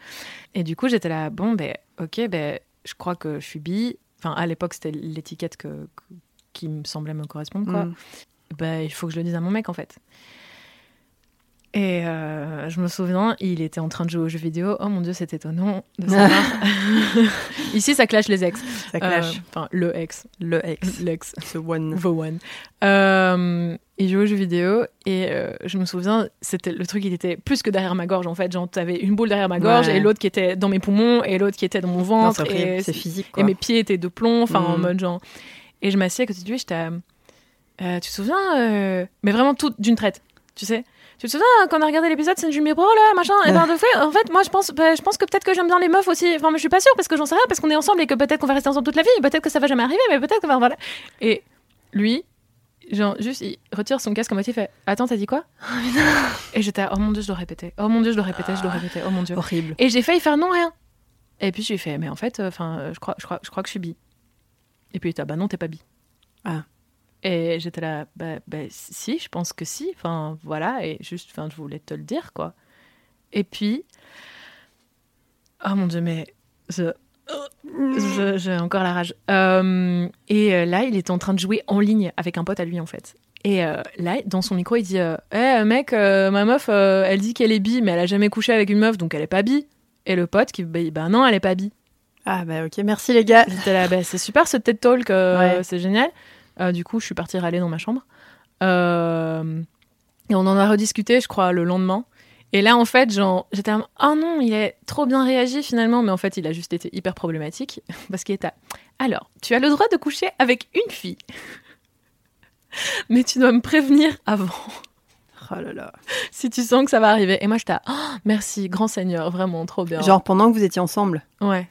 Et du coup, j'étais là, bon, ben, ok, ben, je crois que je suis bi. Enfin, à l'époque, c'était l'étiquette que, que- qui me semblait me correspondre, quoi. Mm. Ben, il faut que je le dise à mon mec, en fait. Et euh, je me souviens, il était en train de jouer aux jeux vidéo. Oh mon dieu, c'est étonnant de savoir. Ici, ça clash les ex. Ça clash. Euh, Enfin, le ex. le ex, L'ex. the one. The One. Euh, il jouait aux jeux vidéo et euh, je me souviens, c'était le truc, il était plus que derrière ma gorge en fait. Genre, t'avais une boule derrière ma gorge Ouais. et l'autre qui était dans mes poumons et l'autre qui était dans mon ventre. et, c'est physique, et mes pieds étaient de plomb, enfin en Mm. mode genre. Et je m'assieds à côté de lui, j'étais. euh, tu te souviens euh, Mais vraiment tout d'une traite, tu sais? Tu te souviens euh, quand on a regardé l'épisode C'est du Mirror là, machin Et ben de fait, en fait, moi je pense, bah, je pense que peut-être que j'aime bien les meufs aussi. Enfin, mais je suis pas sûre parce que j'en sais rien, parce qu'on est ensemble et que peut-être qu'on va rester ensemble toute la vie, peut-être que ça va jamais arriver, mais peut-être que enfin, voilà. Et lui, genre juste, il retire son casque en moitié, il fait Attends, t'as dit quoi? Et j'étais oh mon dieu, je dois répéter. Oh mon dieu, je dois répéter, je dois répéter. Oh mon dieu. Horrible. Et j'ai failli faire non rien. Et puis je lui ai fait mais en fait, enfin, je crois, je crois, je crois que je suis bi. Et puis il était ah, bah non, t'es pas bi. Ah. Et j'étais là, bah, bah, si, je pense que si. Enfin, voilà, et juste, enfin, je voulais te le dire, quoi. Et puis, oh mon dieu, mais je- j'ai encore la rage. Euh, et euh, là, il était en train de jouer en ligne avec un pote à lui, en fait. Et euh, là, dans son micro, il dit euh, Eh, mec, ma meuf, elle dit qu'elle est bi, mais elle a jamais couché avec une meuf, donc elle est pas bi. Et le pote qui bah, bah non, elle est pas bi. Ah bah ok, merci les gars. J'étais là, bah, c'est super ce TED Talk, Ouais. c'est génial. Euh, du coup, je suis partie râler dans ma chambre. Euh, et on en a rediscuté, je crois, le lendemain. Et là, en fait, j'étais là, oh non, il a trop bien réagi finalement, mais en fait, il a juste été hyper problématique parce qu'il était, alors, tu as le droit de coucher avec une fille, mais tu dois me prévenir avant Oh là là. si tu sens que ça va arriver. Et moi, j'étais, oh, merci, grand seigneur, vraiment trop bien. Genre pendant que vous étiez ensemble. ouais.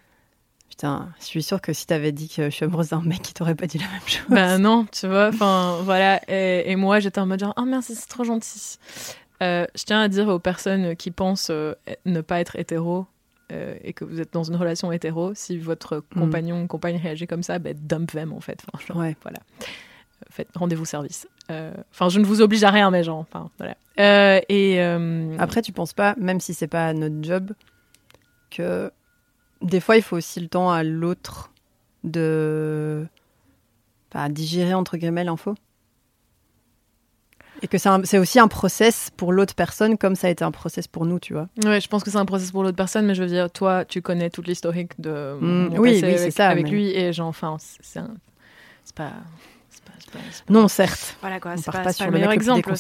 Putain, je suis sûre que si t'avais dit que je suis amoureuse d'un mec, il t'aurait pas dit la même chose. Ben non, tu vois, enfin voilà. Et, et moi, j'étais en mode genre, oh merci, c'est trop gentil. Euh, je tiens à dire aux personnes qui pensent euh, ne pas être hétéro euh, et que vous êtes dans une relation hétéro, si votre compagnon ou compagne réagit comme ça, ben dump them en fait. Enfin, genre, Ouais. Voilà. Faites, rendez-vous service. Enfin, je ne vous oblige à rien, mais genre, enfin, voilà. Et Après, tu penses pas, même si c'est pas notre job, que des fois, il faut aussi le temps à l'autre de digérer entre guillemets l'info et que c'est aussi un process pour l'autre personne comme ça a été un process pour nous, tu vois. Ouais, je pense que c'est un process pour l'autre personne, mais je veux dire, toi, tu connais toute l'historique de Mm, mon oui, passé oui, c'est avec, ça, avec mais- lui, et genre, enfin, c'est un- pas, pas, c'est pas- c'est pas- Non, certes. voilà quoi, c'est pas, sur le le meilleur exemple, de-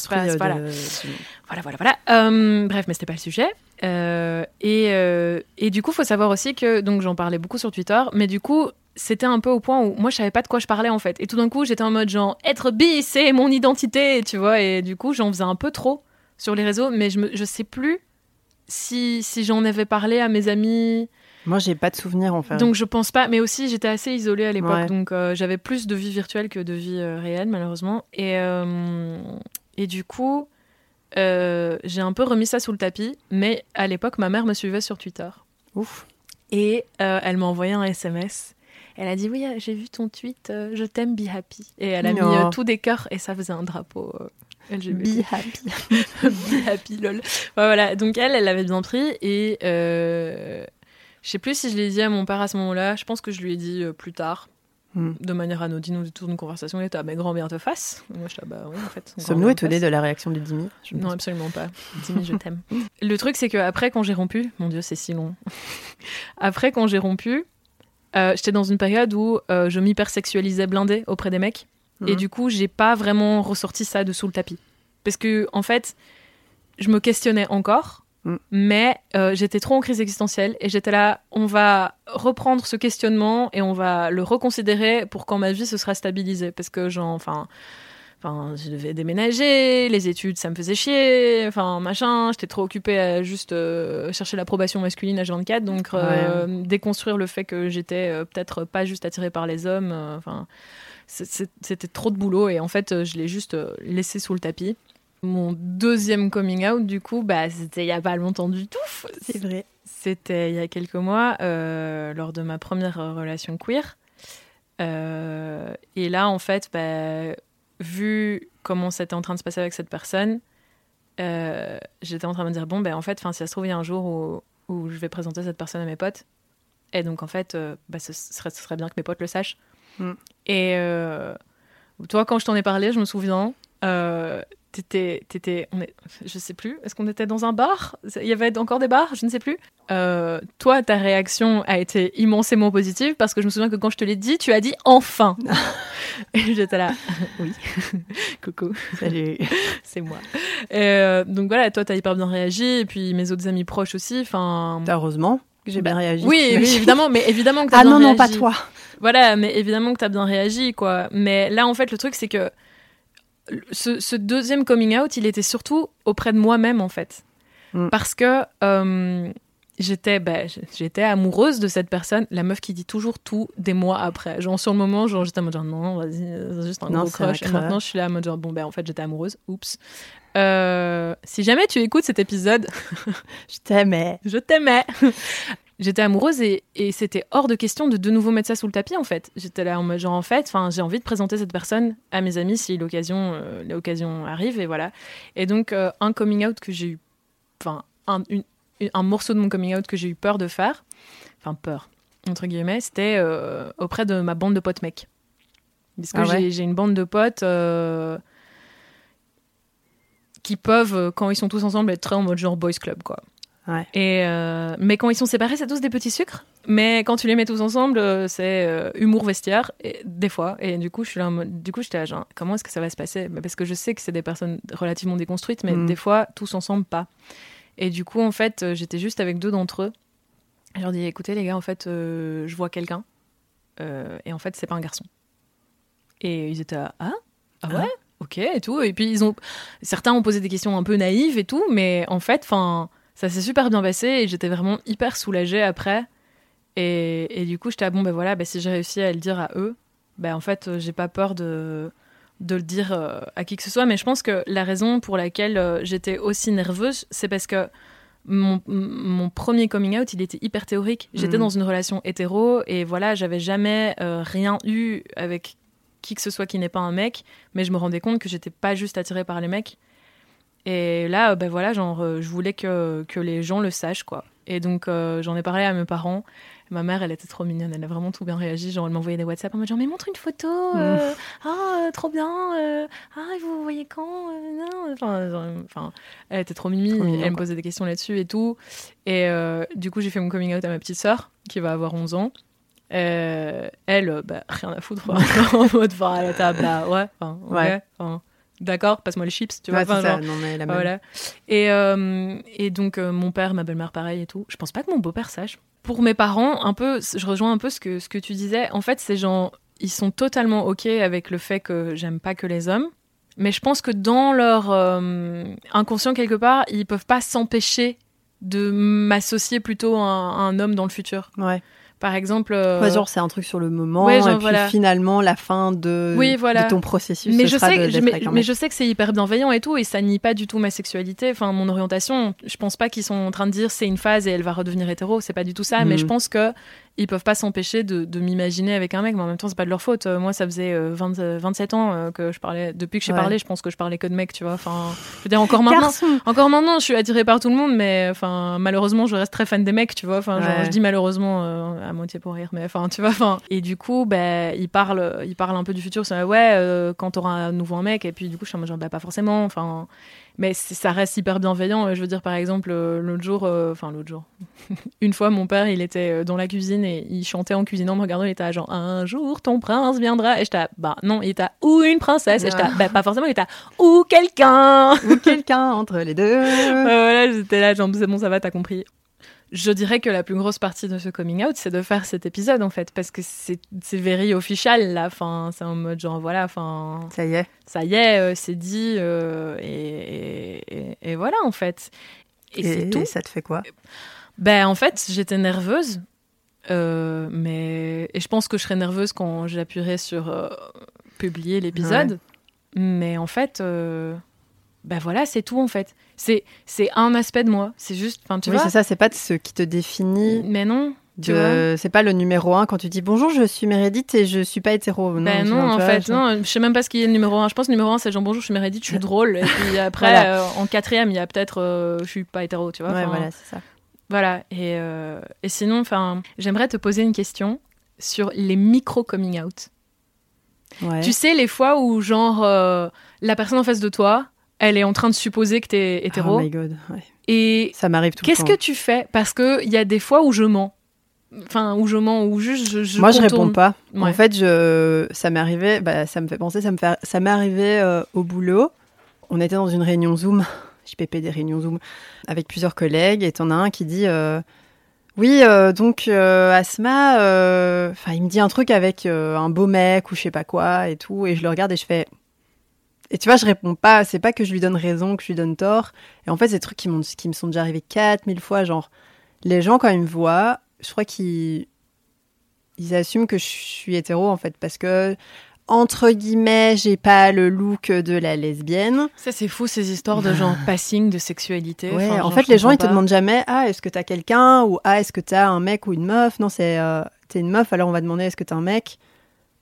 Voilà, voilà, voilà. Euh, bref, mais c'était pas le sujet. Euh, et, euh, et du coup, faut savoir aussi que, donc j'en parlais beaucoup sur Twitter, mais du coup, c'était un peu au point où moi je savais pas de quoi je parlais en fait. Et tout d'un coup, j'étais en mode genre, être bi, c'est mon identité, tu vois. Et du coup, j'en faisais un peu trop sur les réseaux, mais je, me, je sais plus si, si j'en avais parlé à mes amis. Moi, j'ai pas de souvenir en fait. Donc je pense pas, mais aussi j'étais assez isolée à l'époque, Ouais. donc euh, j'avais plus de vie virtuelle que de vie euh, réelle malheureusement. Et, euh, et du coup, j'ai un peu remis ça sous le tapis, mais à l'époque ma mère me suivait sur Twitter. Ouf. Et elle m'a envoyé un SMS. Elle a dit oui, j'ai vu ton tweet, je t'aime, be happy. Et elle a mis Non. tous des cœurs et ça faisait un drapeau LGBT. Be happy. be happy, lol. Voilà, donc elle, elle l'avait bien pris et euh, je sais plus si je l'ai dit à mon père à ce moment-là. Je pense que je lui ai dit euh, plus tard, Hmm. de manière anodine au détour d'une conversation. Il était à mes grands-mères te face. Et Moi, je suis bah oui, en fait. Sommes-nous grand-mère étonnés de la réaction Je me non, absolument pas. Timmy, je t'aime. Le truc, c'est que après, quand j'ai rompu, mon Dieu, c'est si long. après, quand j'ai rompu, euh, j'étais dans une période où euh, je m'hypersexualisais blindée auprès des mecs. Et Mhm. du coup, j'ai pas vraiment ressorti ça de sous le tapis. Parce que, en fait, je me questionnais encore, Mhm. mais euh, j'étais trop en crise existentielle et j'étais là, on va reprendre ce questionnement et on va le reconsidérer pour quand ma vie se sera stabilisée. Parce que, genre, enfin. Enfin, je devais déménager, les études, ça me faisait chier, enfin, machin, j'étais trop occupée à juste euh, chercher l'approbation masculine à 24 donc euh, déconstruire le fait que j'étais euh, peut-être pas juste attirée par les hommes, enfin, c'était trop de boulot et en fait, je l'ai juste laissé sous le tapis. Mon deuxième coming out, du coup, bah, c'était il y a pas longtemps du tout. C'est vrai. C'était il y a quelques mois, euh, lors de ma première relation queer. Euh, et là, en fait, bah, vu comment c'était en train de se passer avec cette personne, euh, j'étais en train de me dire bon, ben en fait, si ça se trouve, il y a un jour où, où je vais présenter cette personne à mes potes. Et donc, en fait, bah, ce, serait, ce serait bien que mes potes le sachent. Mm. Et toi, quand je t'en ai parlé, je me souviens, euh, t'étais, t'étais, on est, je sais plus, est-ce qu'on était dans un bar? Il y avait encore des bars, je ne sais plus. Euh, toi, ta réaction a été immensément positive parce que je me souviens que quand je te l'ai dit, tu as dit enfin. Et j'étais là, oui, coucou, Salut. c'est moi. Et, euh, donc voilà, toi, t'as hyper bien réagi et puis mes autres amis proches aussi. Enfin, Heureusement que j'ai bien réagi. oui, oui, évidemment, mais évidemment que t'as Ah bien non, non, pas réagi. toi. Voilà, mais évidemment que t'as bien réagi, quoi. Mais là, en fait, le truc, c'est que ce, ce deuxième coming out, il était surtout auprès de moi-même, en fait. Mm. Parce que euh, j'étais bah, j'étais amoureuse de cette personne, la meuf qui dit toujours tout des mois après. Genre, sur le moment, genre, j'étais en mode genre, non, vas-y, c'est juste un Non, gros crush. Et maintenant, je suis là en mode genre, bon, ben, en fait, j'étais amoureuse. Oups. Euh, si jamais tu écoutes cet épisode, Je t'aimais. je t'aimais. J'étais amoureuse et, et c'était hors de question de de nouveau mettre ça sous le tapis en fait. J'étais là en mode genre en fait, enfin j'ai envie de présenter cette personne à mes amis si l'occasion euh, l'occasion arrive et voilà. Et donc euh, un coming out que j'ai eu, enfin un, un morceau de mon coming out que j'ai eu peur de faire, enfin peur entre guillemets, c'était euh, auprès de ma bande de potes mecs. Parce que Ah ouais j'ai- une bande de potes qui peuvent, quand ils sont tous ensemble, être très en mode genre boys club quoi. Ouais. Et euh, mais quand ils sont séparés, c'est tous des petits sucres. Mais quand tu les mets tous ensemble, euh, c'est euh, humour vestiaire, et, des fois. Et du coup, je suis là du coup, j'étais genre, comment est-ce que ça va se passer? Mais Parce que je sais que c'est des personnes relativement déconstruites, mais Mm. des fois, tous ensemble, pas. Et du coup, en fait, j'étais juste avec deux d'entre eux. Je leur dis, écoutez, les gars, en fait, je vois quelqu'un. Et en fait, c'est pas un garçon. Et ils étaient ah, ah ouais, ok, et tout. Et puis, ils ont. Certains ont posé des questions un peu naïves et tout, mais en fait, enfin. Ça s'est super bien passé et j'étais vraiment hyper soulagée après. Et, et du coup, j'étais à bon, ben voilà, ben si j'ai réussi à le dire à eux, ben en fait, euh, j'ai pas peur de, de le dire euh, à qui que ce soit. Mais je pense que la raison pour laquelle euh, j'étais aussi nerveuse, c'est parce que mon, mon premier coming out, il était hyper théorique. J'étais Mhm. dans une relation hétéro et voilà, j'avais jamais euh, rien eu avec qui que ce soit qui n'est pas un mec, mais je me rendais compte que j'étais pas juste attirée par les mecs. Et là, euh, ben voilà, genre, euh, je voulais que, que les gens le sachent, quoi. Et donc, euh, j'en ai parlé à mes parents. Ma mère, elle était trop mignonne, elle a vraiment tout bien réagi. Genre, elle m'envoyait des WhatsApp en mode genre, mais montre une photo. euh, Ah, euh, trop bien. ah, vous voyez quand non, enfin, genre, enfin, elle était trop mimi. Trop mignon, elle me posait des questions là-dessus et tout. Et du coup, j'ai fait mon coming out à ma petite sœur, qui va avoir 11 ans. Elle, bah, rien à foutre. en mode, enfin, à ouais, enfin, ok, Ouais. enfin, d'accord, passe-moi les chips, tu vois. Ouais, c'est enfin, ça. genre, Non, mais la même. Voilà. Et, euh, et donc, euh, mon père, ma belle-mère, pareil et tout. Je pense pas que mon beau-père sache. Pour mes parents, un peu, je rejoins un peu ce que, ce que tu disais. En fait, ces gens, ils sont totalement OK avec le fait que j'aime pas que les hommes. Mais je pense que dans leur euh, inconscient, quelque part, ils peuvent pas s'empêcher de m'associer plutôt à un, à un homme dans le futur. Ouais. Par exemple. euh, Ouais, genre, c'est un truc sur le moment. ouais, genre, et puis voilà. finalement, la fin de, Oui, voilà. de ton processus, mais ce je, sera sais, de- que- mais, je sais que c'est hyper bienveillant et tout, et ça nie pas du tout ma sexualité, enfin mon orientation. Je pense pas qu'ils sont en train de dire c'est une phase et elle va redevenir hétéro, c'est pas du tout ça, mais Mhm. je pense que ils peuvent pas s'empêcher de, de m'imaginer avec un mec, mais en même temps c'est pas de leur faute. Euh, Moi ça faisait euh, 20, euh, 27 ans euh, que je parlais, depuis que j'ai Ouais. parlé, je pense que je parlais que de mecs, tu vois. Enfin, je veux dire encore maintenant. Garçon Encore maintenant, je suis attirée par tout le monde, mais enfin, malheureusement, je reste très fan des mecs, tu vois. Enfin, genre, Ouais. je dis malheureusement euh, à moitié pour rire, mais enfin, tu vois. Enfin, et du coup, ben, il parle, il parle un peu du futur. C'est ouais, euh, quand t'auras à nouveau un mec, et puis du coup, je suis en mode genre, bah, pas forcément. Enfin, mais ça reste hyper bienveillant. Je veux dire, par exemple, euh, l'autre jour, euh, enfin l'autre jour, une fois, mon père, il était euh, dans la cuisine et il chantait en cuisinant, en me regardant, il était à genre un jour ton prince viendra. Et j'étais à, bah non, il était à ou une princesse. Et j'étais à, bah pas forcément, il était à ou quelqu'un. ou quelqu'un entre les deux. Voilà, j'étais là, genre, c'est bon, ça va, t'as compris. Je dirais que la plus grosse partie de ce coming out, c'est de faire cet épisode, en fait, parce que c'est very official, là. Enfin, c'est en mode, genre, voilà, enfin, Ça y est. ça y est, euh, c'est dit, euh, et, et- et voilà, en fait. Et, c'est tout. ça te fait quoi? Ben, en fait, j'étais nerveuse, euh, mais... Et je pense que je serais nerveuse quand j'appuierai sur publier l'épisode. Mais en fait, ben voilà, c'est tout, en fait. C'est c'est un aspect de moi. C'est juste, enfin, tu Oui, vois. c'est ça, c'est pas ce qui te définit. Mais non, De... C'est pas le numéro un quand tu dis bonjour, je suis Meredith et je suis pas hétéro. Non, ben non, en vois, fait, genre- non, je sais même pas ce qui est le numéro un. Je pense que le numéro un, c'est genre bonjour, je suis Meredith, je suis drôle. Et puis après, Voilà. euh, en quatrième, il y a peut-être euh, je suis pas hétéro, tu vois. Ouais, voilà, c'est ça. Voilà. Et, euh, et sinon, enfin, j'aimerais te poser une question sur les micro coming out. Ouais. Tu sais, les fois où, genre, euh, la personne en face de toi, elle est en train de supposer que t'es hétéro. Oh my god. ouais. et Ça m'arrive tout le qu'est-ce temps. que tu fais? Parce qu'il y a des fois où je mens. Enfin, où je mens, où juste je. je Moi, je contourne. réponds pas. Ouais. En fait, je... ça m'est arrivé, bah, ça me fait penser, ça me fait... ça m'est arrivé euh, au boulot. On était dans une réunion Zoom, JPP des réunions Zoom, avec plusieurs collègues, et t'en as un qui dit euh, Oui, euh, donc euh, Asma, euh, il me dit un truc avec un beau mec ou je sais pas quoi et tout, et je le regarde et je fais. Et tu vois, je réponds pas, c'est pas que je lui donne raison, que je lui donne tort. Et en fait, c'est des trucs qui, qui me sont déjà arrivés 4000 fois. Genre, les gens, quand ils me voient, je crois qu'ils ils assument que je suis hétéro en fait parce que entre guillemets j'ai pas le look de la lesbienne Ça, c'est fou, ces histoires de genre passing de sexualité. ouais Enfin, en fait les gens ils te pas. demandent jamais ah est-ce que t'as quelqu'un? ou ah est-ce que t'as un mec ou une meuf? Non c'est euh, t'es une meuf alors on va demander est-ce que t'es un mec?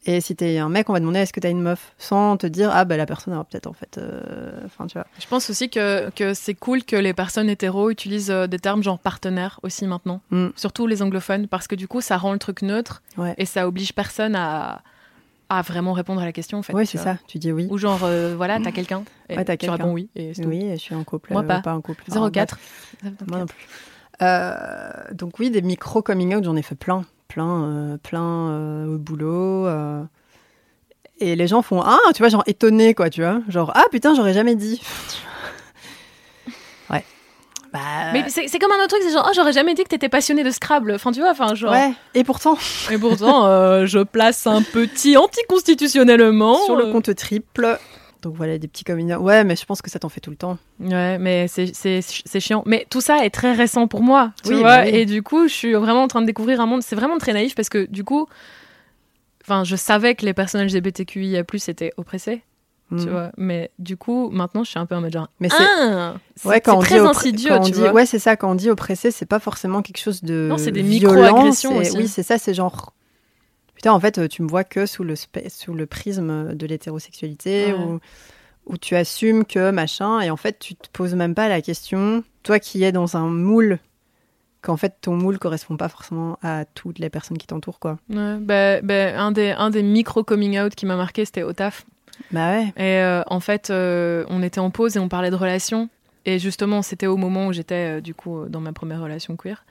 Et si t'es un mec on va demander est-ce que t'as une meuf? Sans te dire ah bah la personne alors peut-être en fait euh, enfin tu vois Je pense aussi que, que c'est cool que les personnes hétéros utilisent euh, des termes genre partenaire aussi maintenant. Mm. Surtout les anglophones, parce que du coup, ça rend le truc neutre Ouais. et ça oblige personne à, à vraiment répondre à la question. En fait, tu c'est ça tu dis oui Ou genre, euh, voilà, t'as quelqu'un. Et Ouais, t'as tu quelqu'un. réponds oui. Et c'est tout. oui je suis en couple Moi euh, pas. pas en couple Enfin, 04. Moi non plus. Donc oui, des micro coming out, j'en ai fait plein, plein, euh, plein euh, au boulot. euh. Et les gens font ah, tu vois, genre étonné quoi, tu vois, genre ah putain, j'aurais jamais dit. ouais. Bah. Mais c'est c'est comme un autre truc, c'est genre, oh, j'aurais jamais dit que t'étais passionné de Scrabble. Enfin, tu vois, enfin, genre. ouais. Et pourtant, Et pourtant, euh, je place un petit anticonstitutionnellement. sur le compte triple. Donc voilà, des petits coming. Ouais, mais je pense que ça t'en fait tout le temps. Ouais, mais c'est- c'est c'est chiant. Mais tout ça est très récent pour moi, tu Oui, vois. bah oui. Et du coup, je suis vraiment en train de découvrir un monde. C'est vraiment très naïf parce que du coup, enfin, je savais que les personnes LGBTQIA+ étaient oppressés, tu Mm. vois. Mais du coup, maintenant, je suis un peu en mode genre. Mais c'est- ah, Ouais, quand on très dit insidieux, quand on tu dit- vois. Ouais, c'est ça. Quand on dit oppressé, c'est pas forcément quelque chose de. Non, c'est des micro-agressions. Oui, c'est ça. C'est genre. Putain, en fait, tu me vois que sous le, sous le prisme de l'hétérosexualité Ouais. où, où tu assumes que machin. Et en fait, tu te poses même pas la question, toi qui es dans un moule, qu'en fait, ton moule correspond pas forcément à toutes les personnes qui t'entourent, quoi. Ouais, bah, bah, un des, un des micro coming out qui m'a marqué, c'était au taf. Bah ouais. Et euh, en fait, euh, on était en pause et on parlait de relations. Et justement, c'était au moment où j'étais, euh, du coup, dans ma première relation queer.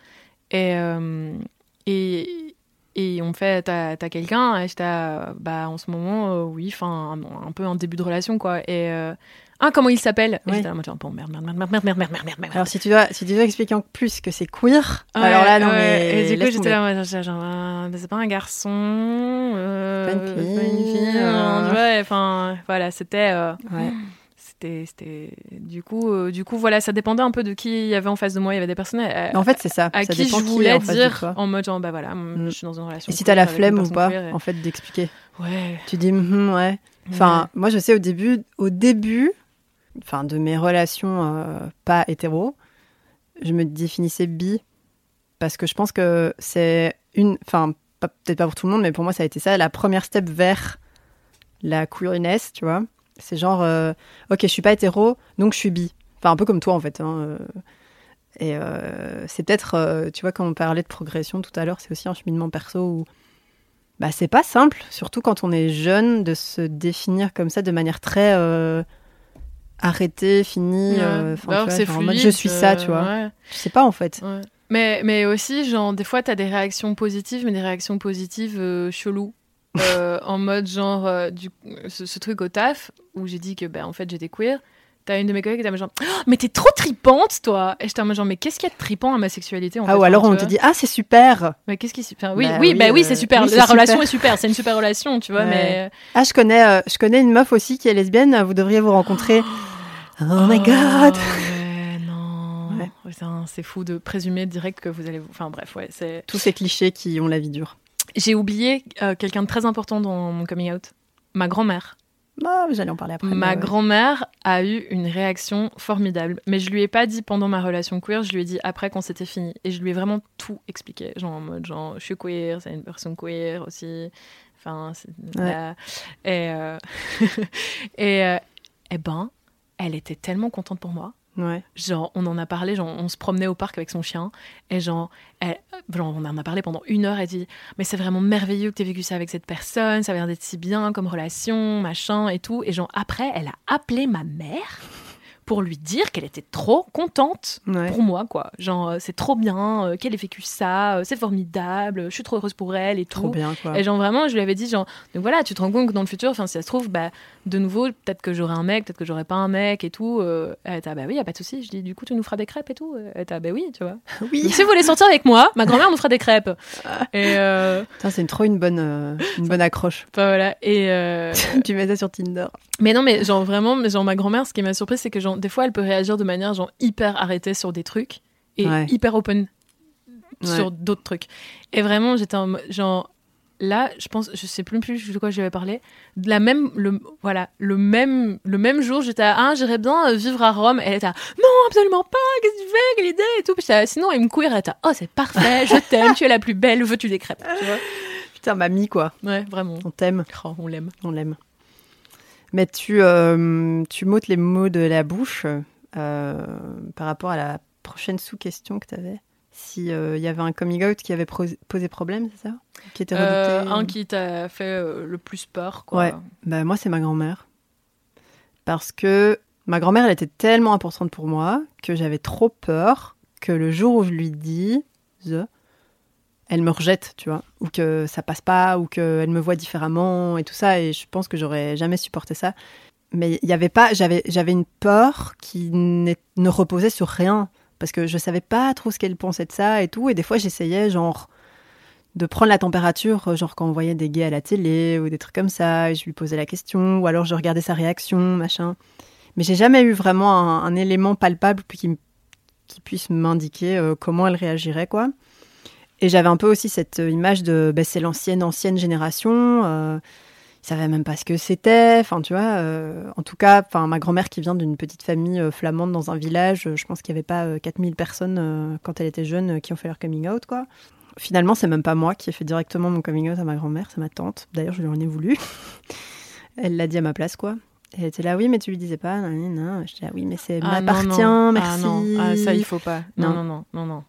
Et, euh, et, et on fait, t'as t'as quelqu'un? Et j'étais, à, bah, en ce moment, euh, oui, enfin, un, un peu un début de relation, quoi. Et, euh, ah, comment il s'appelle? Et Ouais. j'étais là, bon, merde, merde, merde, merde, merde, merde, merde, merde, merde. Alors, si tu dois, si tu dois expliquer en plus que c'est queer, Ouais, alors là, non, ouais. mais. Et du coup, j'étais là, genre, euh, c'est pas un garçon. euh, Pas une fille, euh. euh, enfin, voilà, c'était. euh, Ouais. C'était. Du, coup, euh, du coup, voilà, ça dépendait un peu de qui il y avait en face de moi. Il y avait des personnes à, En fait, c'est ça. à ça qui dépend je voulais en dire toi. en mode genre, bah voilà, Mm. je suis dans une relation. Et si t'as la flemme ou pas, et- en fait, d'expliquer. Ouais. Tu dis, Hum, ouais. Enfin, moi, je sais au début, au début, enfin, de mes relations euh, pas hétéro, je me définissais bi parce que je pense que c'est une, enfin, peut-être pas pour tout le monde, mais pour moi, ça a été ça, la première step vers la queerness, tu vois. C'est genre, euh, ok, je suis pas hétéro, donc je suis bi. Enfin, un peu comme toi, en fait. hein, euh. Et euh, c'est peut-être, tu vois, quand on parlait de progression tout à l'heure, c'est aussi un cheminement perso où bah, c'est pas simple, surtout quand on est jeune, de se définir comme ça de manière très euh, arrêtée, finie. enfin, Bah tu vois, en mode, je suis ça, tu vois. ouais. Je sais pas en fait. Ouais. Mais, mais aussi, genre, des fois, t'as des réactions positives, mais des réactions positives cheloues. Euh, en mode, genre, euh, du, ce, ce truc au taf, où j'ai dit que, ben, en fait, j'étais queer. T'as une de mes collègues qui était genre, Oh, mais t'es trop tripante, toi! Et j'étais en genre, mais qu'est-ce qu'il y a de tripant à ma sexualité, en ah, fait, ou alors on te dit, ah, c'est super! Mais qu'est-ce qui. Enfin, oui, Bah oui, oui, bah oui, euh, c'est super. oui, La relation super. est super, c'est une super relation, tu vois, Ouais. mais. Ah, je connais, euh, je connais une meuf aussi qui est lesbienne, vous devriez vous rencontrer. Oh, my god! Ouais, non. Ouais. C'est fou de présumer direct que vous allez. vous- Enfin, bref, ouais, c'est. Tous ces clichés qui ont la vie dure. J'ai oublié euh, quelqu'un de très important dans mon coming out. Ma grand-mère. Ah, j'allais en parler après. Ma mais grand-mère a eu une réaction formidable. Mais je lui ai pas dit pendant ma relation queer, je lui ai dit après quand c'était fini. Et je lui ai vraiment tout expliqué. Genre en mode, genre, je suis queer, c'est une personne queer aussi. Enfin, c'est- Ouais. Et, euh, et, euh, eh ben, elle était tellement contente pour moi. Genre, on en a parlé, genre, on se promenait au parc avec son chien, et genre, elle- genre, on en a parlé pendant une heure, elle dit, mais c'est vraiment merveilleux que tu aies vécu ça avec cette personne, ça l'air d'être si bien comme relation, machin, et tout. Et genre, après, elle a appelé ma mère pour lui dire qu'elle était trop contente Ouais. pour moi, quoi. Genre, euh, c'est trop bien, euh, qu'elle ait vécu ça, euh, c'est formidable, je suis trop heureuse pour elle et Trop tout. bien, quoi. Et genre vraiment, je lui avais dit genre, donc voilà, tu te rends compte que dans le futur, enfin si ça se trouve, bah de nouveau, peut-être que j'aurai un mec, peut-être que j'aurai pas un mec et tout. Euh, elle était ah bah oui, y a pas de souci. Je dis du coup, tu nous feras des crêpes et tout? Elle était ah bah oui, tu vois. Oui. Si vous voulez sortir avec moi, ma grand-mère nous fera des crêpes. Et euh, c'est trop une bonne, euh, une bonne accroche. enfin, voilà. Et tu mets ça sur Tinder. mais non, mais genre vraiment, genre ma grand-mère, ce qui m'a surpris, c'est que genre des fois, elle peut réagir de manière genre hyper arrêtée sur des trucs et Ouais. hyper open Ouais. sur d'autres trucs. Et vraiment, j'étais en genre là, je pense, je sais plus plus de quoi j'avais parlé. La même, le voilà, le même, le même jour, j'étais à, ah, j'irais bien euh, vivre à Rome. Et elle était à, non, absolument pas. Qu'est-ce que tu fais Quelle idée et tout. Puis à, sinon, elle me queer. Elle était à, oh, c'est parfait. Je t'aime. tu es la plus belle. Veux-tu des crêpes Tu vois Putain, mamie, quoi. Ouais, vraiment. On t'aime. Oh, on l'aime. On l'aime. Mais tu, euh, tu m'ôtes les mots de la bouche euh, par rapport à la prochaine sous-question que tu avais. Si il y avait un coming out qui avait posé problème, c'est ça? Qui était Euh, redouté? un qui t'a fait euh, le plus peur, quoi. Ouais. Bah, moi, c'est ma grand-mère. Parce que ma grand-mère, elle était tellement importante pour moi que j'avais trop peur que le jour où je lui dis, elle me rejette, tu vois, ou que ça passe pas, ou qu'elle me voit différemment et tout ça. Et je pense que j'aurais jamais supporté ça. Mais il y avait pas, j'avais, j'avais une peur qui ne reposait sur rien parce que je savais pas trop ce qu'elle pensait de ça et tout. Et des fois, j'essayais genre de prendre la température, genre quand on voyait des gays à la télé ou des trucs comme ça, et je lui posais la question, ou alors je regardais sa réaction, machin. Mais j'ai jamais eu vraiment un, élément palpable qui puisse m'indiquer euh, comment elle réagirait, quoi. Et j'avais un peu aussi cette euh, image de, ben, c'est l'ancienne, ancienne génération. Euh, ils savaient même pas ce que c'était. Enfin, tu vois. euh, en tout cas, enfin, ma grand-mère qui vient d'une petite famille euh, flamande dans un village, je pense qu'il n'y avait pas euh, 4000 personnes quand elle était jeune qui ont fait leur coming out, quoi. Finalement, c'est même pas moi qui ai fait directement mon coming out à ma grand-mère, c'est ma tante. D'ailleurs, je lui en ai voulu. Elle l'a dit à ma place, quoi. Elle était là, oui, mais tu lui disais pas. Non, non. J'étais là, oui, mais c'est Ah, m'appartient, non. merci. Ah non, ah, ça il faut pas. Non. non, non, non, non.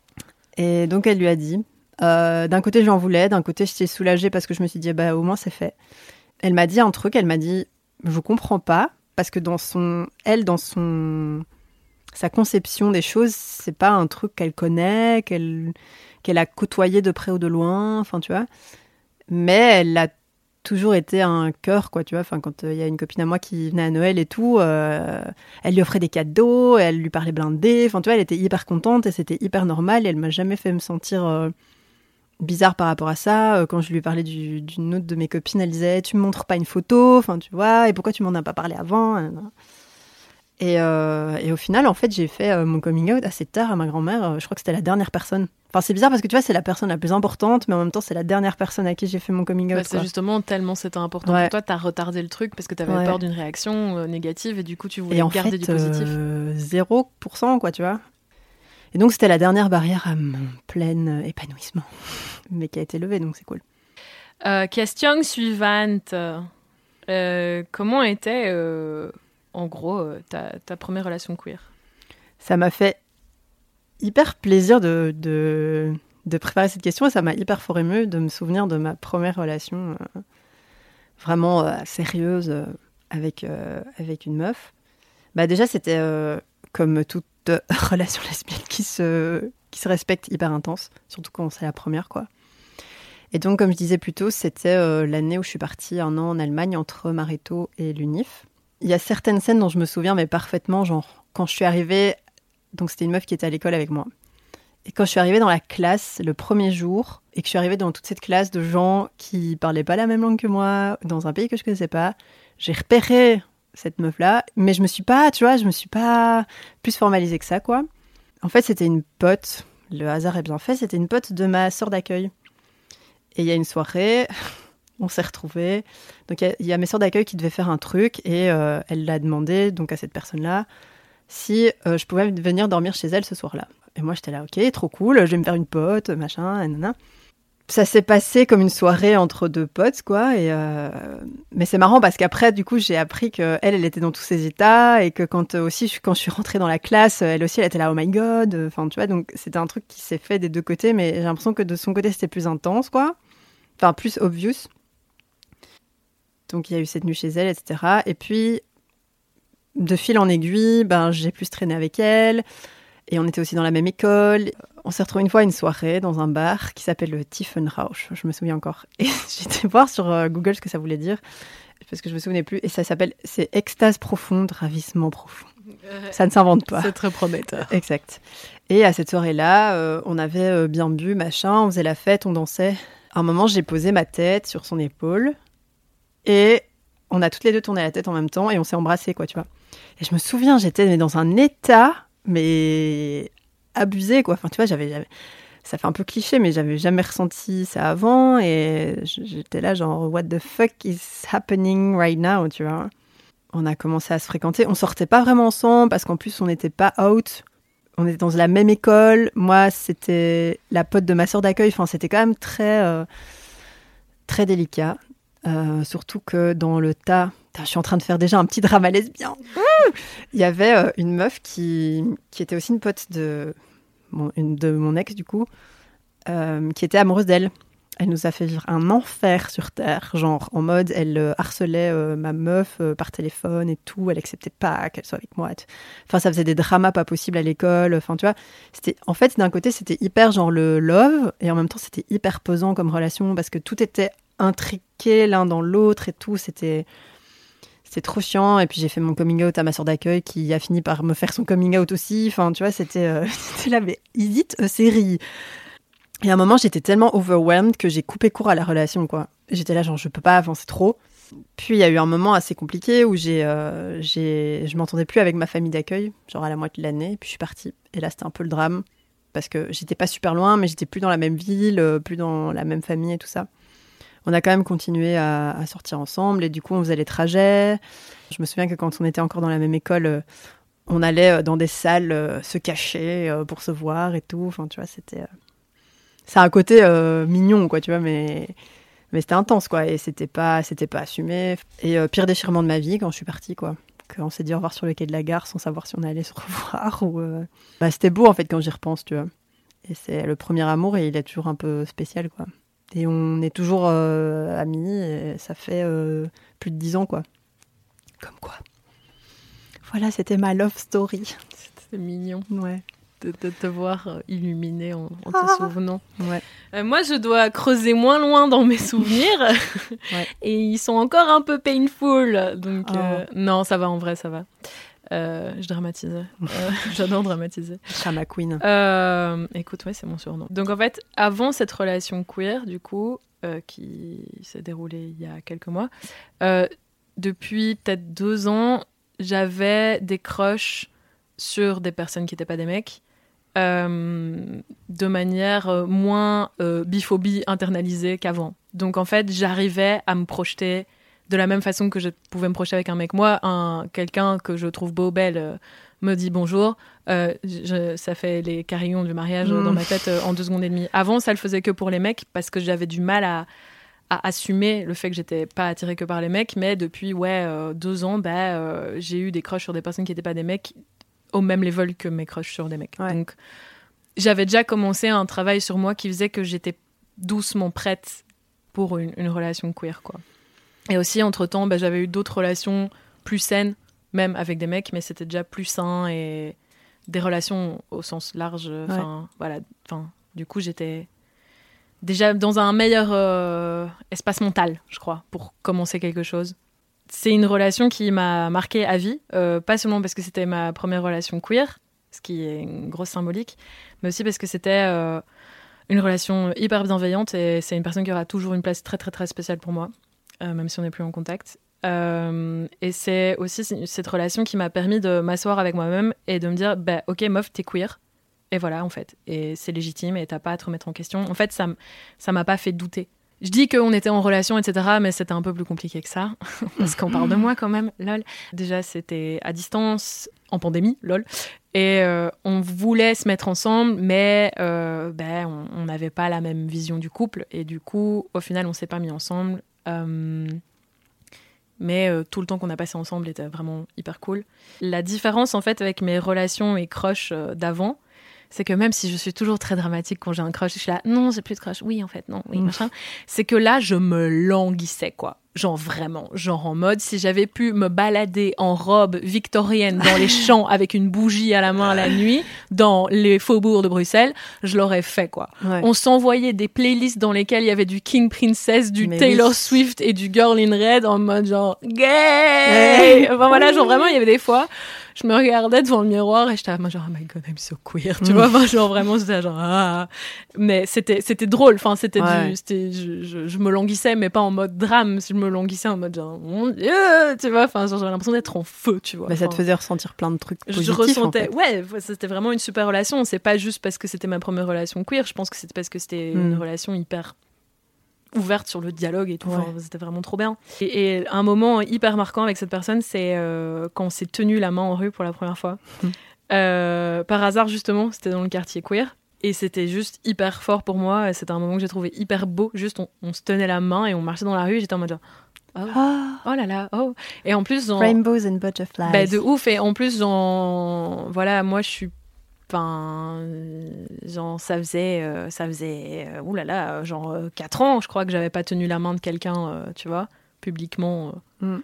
Et donc, elle lui a dit. Euh, d'un côté, j'en voulais, d'un côté, j'étais soulagée parce que je me suis dit, bah, au moins, c'est fait. Elle m'a dit un truc, elle m'a dit, je comprends pas, parce que dans son. Elle, dans son. Sa conception des choses, c'est pas un truc qu'elle connaît, qu'elle qu'elle a côtoyé de près ou de loin, enfin, tu vois. Mais elle a toujours été un cœur, quoi, tu vois. Enfin, quand euh, il y a une copine à moi qui venait à Noël et tout, euh, elle lui offrait des cadeaux, elle lui parlait blindé, enfin, tu vois, elle était hyper contente et c'était hyper normal et elle m'a jamais fait me sentir euh, bizarre par rapport à ça. Euh, Quand je lui parlais du- d'une autre de mes copines, elle disait Tu me montres pas une photo, enfin, tu vois, et pourquoi tu m'en as pas parlé avant Nanana. Et, euh, et au final, en fait, j'ai fait euh, mon coming out assez tard à ma grand-mère. Je crois que c'était la dernière personne. Enfin, c'est bizarre parce que tu vois, c'est la personne la plus importante, mais en même temps, c'est la dernière personne à qui j'ai fait mon coming Bah, out. c'est justement tellement c'était important Ouais. pour toi, t'as retardé le truc parce que t'avais Ouais. peur d'une réaction négative et du coup tu voulais Et en garder fait, du positif. euh, 0%, quoi, tu vois. Et donc, c'était la dernière barrière à mon plein euh, épanouissement, mais qui a été levée, donc c'est cool. Euh, question suivante. Euh, comment était, euh, en gros, ta, ta première relation queer? Ça m'a fait hyper plaisir de, de, de préparer cette question et ça m'a hyper fort ému de me souvenir de ma première relation vraiment sérieuse avec, avec une meuf. Bah déjà, c'était comme toute euh, relation lesbienne qui se, qui se respecte hyper intense, surtout quand c'est la première, quoi. Et donc, comme je disais plus tôt, c'était euh, l'année où je suis partie un an en Allemagne entre Mareto et l'UNIF. Il y a certaines scènes dont je me souviens, mais parfaitement, genre quand je suis arrivée donc c'était une meuf qui était à l'école avec moi. Et quand je suis arrivée dans la classe le premier jour, et que je suis arrivée dans toute cette classe de gens qui parlaient pas la même langue que moi, dans un pays que je connaissais pas, j'ai repéré cette meuf-là, mais je me suis pas, tu vois, je me suis pas plus formalisée que ça, quoi. En fait, c'était une pote, le hasard est bien fait, c'était une pote de ma sœur d'accueil. Et il y a une soirée, on s'est retrouvés. Donc il y a- mes sœurs d'accueil qui devaient faire un truc, et euh, elle l'a demandé donc à cette personne-là si euh, je pouvais venir dormir chez elle ce soir-là. Et moi, j'étais là, ok, trop cool, je vais me faire une pote, machin, nanana. Ça s'est passé comme une soirée entre deux potes, quoi. Euh, Mais c'est marrant parce qu'après, du coup, j'ai appris qu'elle, elle était dans tous ses états et que quand euh, aussi, je- quand je suis rentrée dans la classe, elle aussi, elle était là, oh my god. Enfin, tu vois, donc c'était un truc qui s'est fait des deux côtés, mais j'ai l'impression que de son côté, c'était plus intense, quoi. Enfin, plus obvious. Donc, il y a eu cette nuit chez elle, etc. Et puis, de fil en aiguille, ben, j'ai plus traîné avec elle. Et on était aussi dans la même école. On s'est retrouvés une fois à une soirée dans un bar qui s'appelle le Tiefenrausch, je me souviens encore. Et j'étais voir sur euh, Google ce que ça voulait dire, parce que je me souvenais plus. Et ça s'appelle, c'est extase profonde, ravissement profond. Ça ne s'invente pas. C'est très prometteur. Exact. Et à cette soirée-là, euh, on avait euh, bien bu, machin, on faisait la fête, on dansait. À un moment, j'ai posé ma tête sur son épaule et on a toutes les deux tourné la tête en même temps et on s'est embrassés, quoi, tu vois. Et je me souviens, j'étais dans un état, mais abusé, quoi. Enfin, tu vois, j'avais, ça fait un peu cliché, mais j'avais jamais ressenti ça avant et j'étais là, genre, what the fuck is happening right now, tu vois. On a commencé à se fréquenter. On sortait pas vraiment ensemble parce qu'en plus, on n'était pas out. On était dans la même école. Moi, c'était la pote de ma sœur d'accueil. Enfin, c'était quand même très, euh, très délicat. Euh, surtout que dans le tas, je suis en train de faire déjà un petit drama lesbien. Il y avait euh, une meuf qui, qui était aussi une pote de mon, ex, du coup, euh, qui était amoureuse d'elle. Elle nous a fait vivre un enfer sur Terre, genre en mode elle harcelait ma meuf par téléphone et tout, elle acceptait pas qu'elle soit avec moi. Enfin, ça faisait des dramas pas possibles à l'école. Enfin, tu vois, c'était en fait d'un côté c'était hyper genre le love et en même temps c'était hyper pesant comme relation parce que tout était intriqué l'un dans l'autre et tout. C'était c'était trop chiant. Et puis j'ai fait mon coming out à ma soeur d'accueil qui a fini par me faire son coming out aussi. Enfin, tu vois, c'était euh, là, mais is it a série Et à un moment, j'étais tellement overwhelmed que j'ai coupé court à la relation, quoi. J'étais là, genre, je peux pas avancer trop. Puis il y a eu un moment assez compliqué où j'ai, euh, j'ai, je m'entendais plus avec ma famille d'accueil, genre à la moitié de l'année. Puis je suis partie. Et là, c'était un peu le drame parce que j'étais pas super loin, mais j'étais plus dans la même ville, euh, plus dans la même famille et tout ça. On a quand même continué à, sortir ensemble et du coup, on faisait les trajets. Je me souviens que quand on était encore dans la même école, euh, on allait euh, dans des salles euh, se cacher pour se voir et tout. Enfin, tu vois, c'était. Ça a un côté mignon, quoi, tu vois, mais. Mais c'était intense, quoi, et c'était pas, c'était pas assumé. Et pire déchirement de ma vie quand je suis partie, quoi. Qu'on s'est dit au revoir sur le quai de la gare sans savoir si on allait se revoir ou. Bah, c'était beau, en fait, quand j'y repense, tu vois. Et c'est le premier amour et il est toujours un peu spécial, quoi. Et on est toujours euh, amis, et ça fait euh, plus de dix ans, quoi. Comme quoi. Voilà, c'était ma love story. C'est mignon Ouais. de, de te voir euh, illuminé en, te Ah. souvenant. Ouais. Euh, moi, je dois creuser moins loin dans mes souvenirs. Ouais. Et ils sont encore un peu painful. Donc, Oh. non, ça va, en vrai, ça va. Euh, je dramatise. Euh, J'adore dramatiser. Drama Queen. Euh, écoute, ouais, c'est mon surnom. Donc, en fait, avant cette relation queer, du coup, euh, qui s'est déroulée il y a quelques mois, euh, depuis peut-être deux ans, j'avais des crushs sur des personnes qui n'étaient pas des mecs. de manière moins biphobie internalisée qu'avant. Donc en fait, j'arrivais à me projeter de la même façon que je pouvais me projeter avec un mec. Moi, un, quelqu'un que je trouve beau, belle, euh, me dit bonjour. euh, je- ça fait les carillons du mariage euh, Mm. dans ma tête euh, en deux secondes et demie. Avant, ça le faisait que pour les mecs parce que j'avais du mal à, à assumer le fait que j'étais pas attirée que par les mecs. Mais depuis ouais deux ans, bah, j'ai eu des crushs sur des personnes qui n'étaient pas des mecs au même level que mes crushs sur des mecs. Ouais. Donc j'avais déjà commencé un travail sur moi qui faisait que j'étais doucement prête pour une, une relation queer quoi. Et aussi entre temps, j'avais eu d'autres relations plus saines, même avec des mecs, mais c'était déjà plus sain et des relations au sens large. Enfin voilà. Enfin du coup j'étais déjà dans un meilleur euh, espace mental, je crois, pour commencer quelque chose. C'est une relation qui m'a marquée à vie, euh, pas seulement parce que c'était ma première relation queer, ce qui est une grosse symbolique, mais aussi parce que c'était euh, une relation hyper bienveillante et c'est une personne qui aura toujours une place très très très spéciale pour moi, même si on n'est plus en contact. Euh, et c'est aussi cette relation qui m'a permis de m'asseoir avec moi-même et de me dire, bah, ok meuf, t'es queer. Et voilà, en fait. Et c'est légitime et t'as pas à te remettre en question. En fait, ça m'a pas fait douter. Je dis qu'on était en relation, etc., mais c'était un peu plus compliqué que ça. Parce qu'on parle de moi quand même, lol. Déjà, c'était à distance, en pandémie, lol. Et euh, on voulait se mettre ensemble, mais euh, ben, on n'avait pas la même vision du couple. Et du coup, au final, on s'est pas mis ensemble. Euh, mais euh, tout le temps qu'on a passé ensemble était vraiment hyper cool. La différence, en fait, avec mes relations et crushs euh, d'avant, c'est que même si je suis toujours très dramatique quand j'ai un crush, je suis là, non, j'ai plus de crush, oui, en fait, non, oui, Mm. machin. C'est que là, je me languissais, quoi. Genre vraiment, genre en mode, si j'avais pu me balader en robe victorienne dans les champs avec une bougie à la main la nuit, dans les faubourgs de Bruxelles, je l'aurais fait, quoi. Ouais. On s'envoyait des playlists dans lesquelles il y avait du King Princess, du Mais Taylor oui. Swift et du Girl in Red en mode genre gay. Enfin voilà, genre vraiment, il y avait des fois, je me regardais devant le miroir et j'étais genre, oh my god, I'm so queer, tu Mm. vois, enfin, genre vraiment, c'était genre, ah. Mais c'était, c'était drôle, enfin, c'était Ouais. je, je, je me languissais, mais pas en mode drame, je me languissais en mode genre, mon dieu, tu vois, enfin, genre, j'avais l'impression d'être en feu, tu vois. Mais ça te faisait ressentir plein de trucs positifs. je ressentais, en fait. ouais, c'était vraiment une super relation. C'est pas juste parce que c'était ma première relation queer. Je pense que c'était parce que c'était une Mm. relation hyper ouverte sur le dialogue et tout. Enfin, Ouais. c'était vraiment trop bien. Et, et un moment hyper marquant avec cette personne, c'est euh, quand on s'est tenu la main en rue pour la première fois. Mm. Euh, par hasard, justement, c'était dans le quartier queer. Et c'était juste hyper fort pour moi. C'était un moment que j'ai trouvé hyper beau. Juste, on, on se tenait la main et on marchait dans la rue. J'étais en mode genre, Ah, oh là là, oh. Et en plus, genre, Rainbows and butterflies. bah, de ouf. Et en plus, genre, voilà, moi, je suis. Enfin, euh, genre, ça faisait, euh, ça faisait, euh, oulala, genre 4 ans, je crois que j'avais pas tenu la main de quelqu'un, euh, tu vois, publiquement, Mm.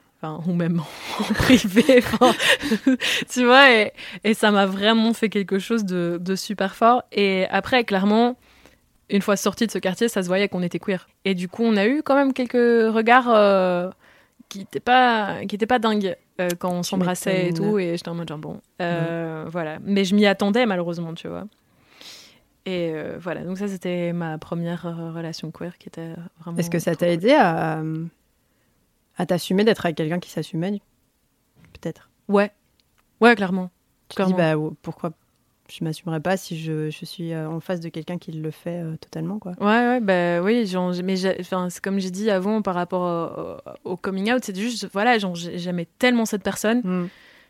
ou même en privé, tu vois, et, et ça m'a vraiment fait quelque chose de, de super fort. Et après, clairement, une fois sorti de ce quartier, ça se voyait qu'on était queer. Et du coup, on a eu quand même quelques regards qui n'étaient pas, qui étaient pas dingues euh, quand on s'embrassait et tout. Et j'étais en mode genre, bon, euh, voilà. Mais je m'y attendais malheureusement, tu vois. Et euh, voilà, donc ça c'était ma première relation queer qui était vraiment. Est-ce que ça t'a aidé à, à t'assumer d'être avec quelqu'un qui s'assumait Peut-être? Ouais, ouais, clairement. Tu Clairement. dis, bah, ou- pourquoi je m'assumerais pas si je, je suis euh, en face de quelqu'un qui le fait euh, totalement, quoi. Ouais, ouais, bah oui, genre, mais c'est comme j'ai dit avant par rapport au, coming out, c'était juste, voilà, genre, j'aimais tellement cette personne. Mm.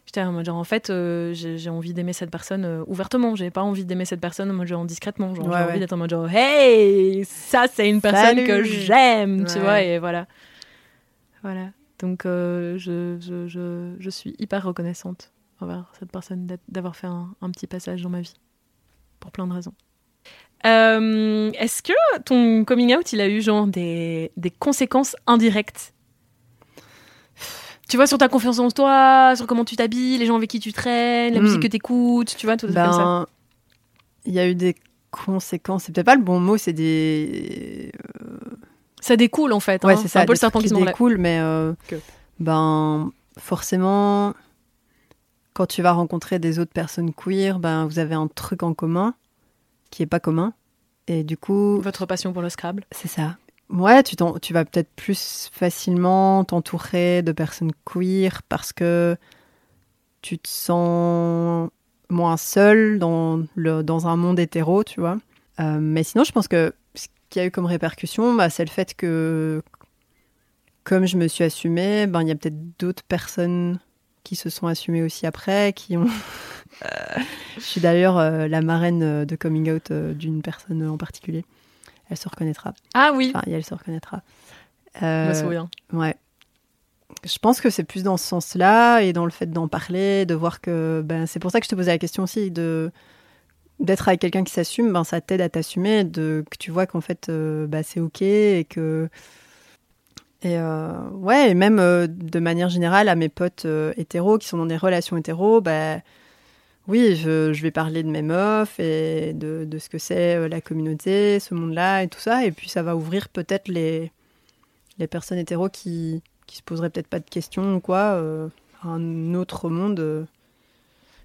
J'étais en mode, genre, en fait, euh, j'ai envie d'aimer cette personne euh, ouvertement. J'ai pas envie d'aimer cette personne en mode, genre, discrètement. Genre, Ouais, j'ai envie d'être en mode, genre, hey, ça, c'est une personne Salut. que j'aime, tu Ouais. vois, et voilà. Voilà. Donc, euh, je, je, je, je suis hyper reconnaissante envers cette personne d'avoir fait un, un petit passage dans ma vie. Pour plein de raisons. Euh, Est-ce que ton coming out, il a eu genre des, des conséquences indirectes? Tu vois, sur ta confiance en toi, sur comment tu t'habilles, les gens avec qui tu traînes, la Mm. musique que t'écoutes, tu vois, tout ça comme ça. Ben, il y a eu des conséquences. C'est peut-être pas le bon mot, c'est des. Ça découle en fait. Ouais, hein. c'est ça. un peu le des serpent qui découlent, mais euh, ben forcément, quand tu vas rencontrer des autres personnes queer, ben vous avez un truc en commun qui est pas commun, et du coup, Votre passion pour le Scrabble. c'est ça. Ouais, tu, vas peut-être plus facilement t'entourer de personnes queer parce que tu te sens moins seul dans, le, dans un monde hétéro, tu vois. Euh, mais sinon, je pense que ce qu'il y a eu comme répercussion, bah, c'est le fait que, comme je me suis assumée, ben, il y a peut-être d'autres personnes qui se sont assumées aussi après, qui ont... je suis d'ailleurs euh, la marraine de coming out euh, d'une personne en particulier. Elle se reconnaîtra. Ah oui, Enfin, elle se reconnaîtra. Euh, souviens. Ouais. Je pense que c'est plus dans ce sens-là et dans le fait d'en parler, de voir que ben, c'est pour ça que je te posais la question aussi de d'être avec quelqu'un qui s'assume, ben ça t'aide à t'assumer, de que tu vois qu'en fait euh, bah, c'est ok et que et euh, ouais et même euh, de manière générale à mes potes euh, hétéros qui sont dans des relations hétéros, bah oui je, je vais parler de mes meufs et de, de ce que c'est euh, la communauté, ce monde-là et tout ça et puis ça va ouvrir peut-être les les personnes hétéros qui qui se poseraient peut-être pas de questions ou quoi, euh, un autre monde.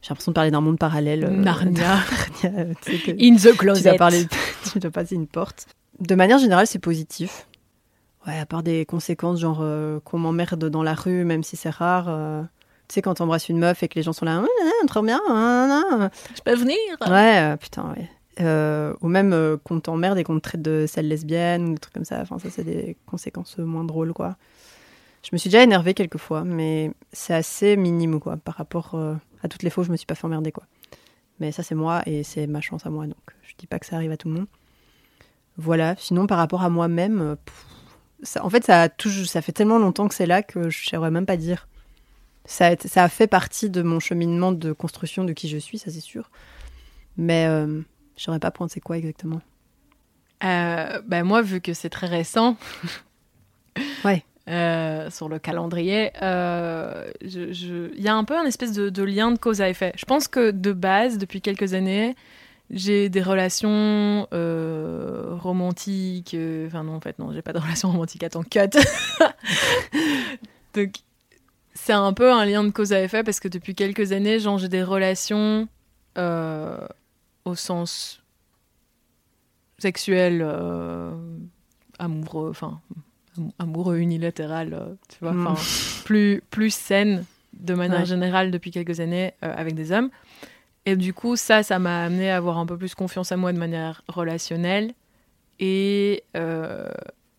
J'ai l'impression de parler d'un monde parallèle. Narnia. Narnia, tu sais que In the tu closet. dois parler, tu dois passer une porte. De manière générale, c'est positif. Ouais, à part des conséquences, genre euh, qu'on m'emmerde dans la rue, même si c'est rare. euh, tu sais, quand t'embrasses une meuf et que les gens sont là, trop bien. Je peux venir Ouais, euh, putain, ouais. Ou même qu'on t'emmerde et qu'on te traite de sale lesbienne ou des trucs comme ça. Enfin, ça, c'est des conséquences moins drôles, quoi. Je me suis déjà énervée quelques fois, mais c'est assez minime, quoi, par rapport à toutes les fois où je me suis pas fait emmerder, quoi. Mais ça, c'est moi et c'est ma chance à moi, donc je dis pas que ça arrive à tout le monde. Voilà. Sinon, par rapport à moi-même, pff, ça, en fait, ça a, toujours, ça fait tellement longtemps que c'est là que je saurais même pas dire. Ça ça a fait partie de mon cheminement de construction de qui je suis, ça c'est sûr. Mais euh, je saurais pas prendre c'est quoi exactement. Euh, bah, moi, vu que c'est très récent, Ouais. euh, sur le calendrier, euh, je- je- il y a un peu un espèce de, de lien de cause à effet. Je pense que de base, depuis quelques années, j'ai des relations euh, romantiques. euh, Enfin, non, en fait, non, j'ai pas de relation romantique. Attends, cut. Donc, c'est un peu un lien de cause à effet parce que depuis quelques années, genre, j'ai des relations euh, au sens sexuel, euh, amoureux, enfin, am- amoureux unilatéral, tu vois, Mm. enfin, plus, plus saine de manière Ouais. générale depuis quelques années avec des hommes. Et du coup, ça, ça m'a amené à avoir un peu plus confiance en moi de manière relationnelle. Et, euh,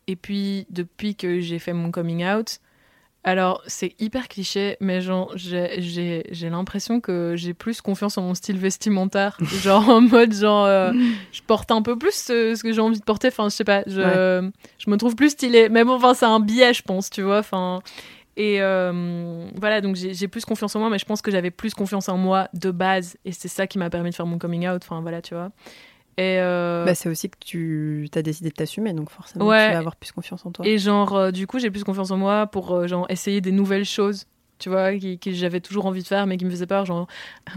et puis, depuis que j'ai fait mon coming out, alors c'est hyper cliché, mais genre, j'ai- j'ai j'ai l'impression que j'ai plus confiance en mon style vestimentaire. genre en mode, genre, euh, je porte un peu plus euh, ce que j'ai envie de porter. Enfin, je sais pas, je, je me trouve plus stylée. Mais bon, enfin, c'est un biais, je pense, tu vois. Enfin. Et euh, voilà, donc j'ai plus confiance en moi, mais je pense que j'avais plus confiance en moi de base, et c'est ça qui m'a permis de faire mon coming out. Enfin voilà, tu vois. Et, euh, Bah, c'est aussi que tu as décidé de t'assumer, donc forcément Ouais. tu vas avoir plus confiance en toi. et genre, euh, du coup, j'ai plus confiance en moi pour euh, genre essayer des nouvelles choses, tu vois, qui, que j'avais toujours envie de faire, mais qui me faisaient peur. Genre,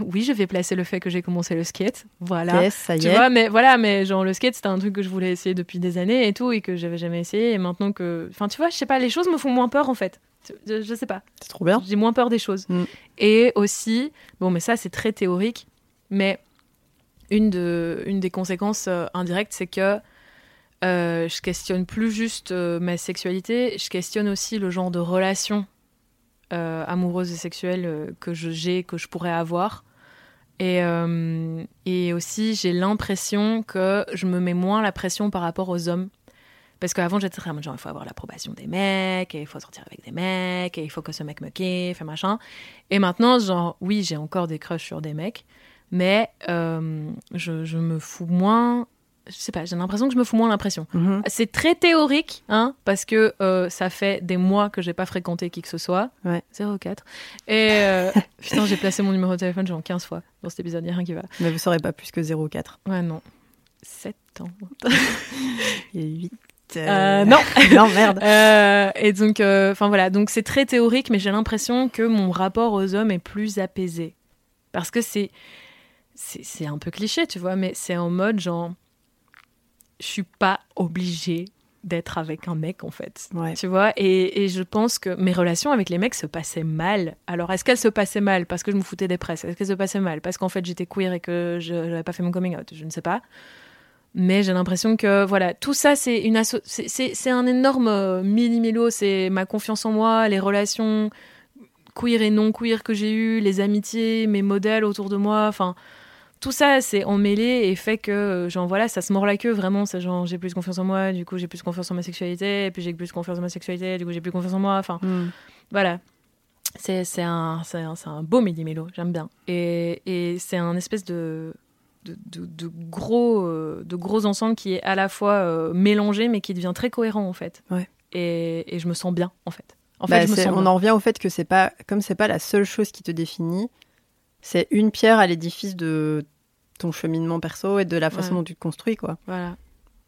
oui, je vais placer le fait que j'ai commencé le skate, voilà. Yes, ça y Tu est. vois, mais voilà, mais genre le skate c'était un truc que je voulais essayer depuis des années et tout, et que j'avais jamais essayé. Et maintenant que, enfin, tu vois, je sais pas, les choses me font moins peur en fait. Je, je sais pas. c'est trop bien. J'ai moins peur des choses. Mm. Et aussi, bon, mais ça, c'est très théorique, mais une, de, une des conséquences euh, indirectes, c'est que euh, je questionne plus juste euh, ma sexualité, je questionne aussi le genre de relation euh, amoureuse et sexuelle que j'ai, que je pourrais avoir. Et, et aussi, j'ai l'impression que je me mets moins la pression par rapport aux hommes. Parce qu'avant, j'étais vraiment genre, il faut avoir l'approbation des mecs, et il faut sortir avec des mecs, et il faut que ce mec me kiffe, et machin. Et maintenant, genre, oui, j'ai encore des crushs sur des mecs, mais euh, je, je me fous moins. Je sais pas, j'ai l'impression que je me fous moins l'impression. Mhm. C'est très théorique, hein, parce que euh, ça fait des mois que j'ai pas fréquenté qui que ce soit. Ouais. 04. Et euh, putain, j'ai placé mon numéro de téléphone genre 15 fois dans cet épisode, y a rien qui va. Mais vous saurez pas plus que 0,4 Ouais, non. 7 ans. et 8. Euh, non. non, merde. Euh, et donc, euh, enfin voilà, donc c'est très théorique, mais j'ai l'impression que mon rapport aux hommes est plus apaisé. Parce que c'est, c'est, c'est un peu cliché, tu vois, mais c'est en mode genre, je suis pas obligée d'être avec un mec en fait. Ouais. Tu vois, et, et je pense que mes relations avec les mecs se passaient mal. Alors, est-ce qu'elles se passaient mal parce que je me foutais des presses? Est-ce qu'elles se passaient mal parce qu'en fait j'étais queer et que je n'avais pas fait mon coming out? Je ne sais pas. Mais j'ai l'impression que voilà, tout ça c'est une c'est- un énorme euh, mini-milo. C'est ma confiance en moi, les relations queer et non queer que j'ai eu, les amitiés, mes modèles autour de moi, enfin tout ça c'est emmêlé et fait que genre voilà ça se mord la queue vraiment. C'est genre j'ai plus confiance en moi du coup j'ai plus confiance en ma sexualité. Et puis j'ai plus confiance en ma sexualité du coup j'ai plus confiance en moi. Enfin Hmm. voilà. C'est un, un, un beau méli-mélo j'aime bien. Et, et c'est un espèce de de, de, de gros euh, de gros ensemble qui est à la fois euh, mélangé mais qui devient très cohérent en fait Ouais. et, et je me sens bien en fait en Bah, fait je me c'est- sens on en revient au fait que c'est pas comme c'est pas la seule chose qui te définit, c'est une pierre à l'édifice de ton cheminement perso et de la façon Ouais. dont tu te construis quoi. voilà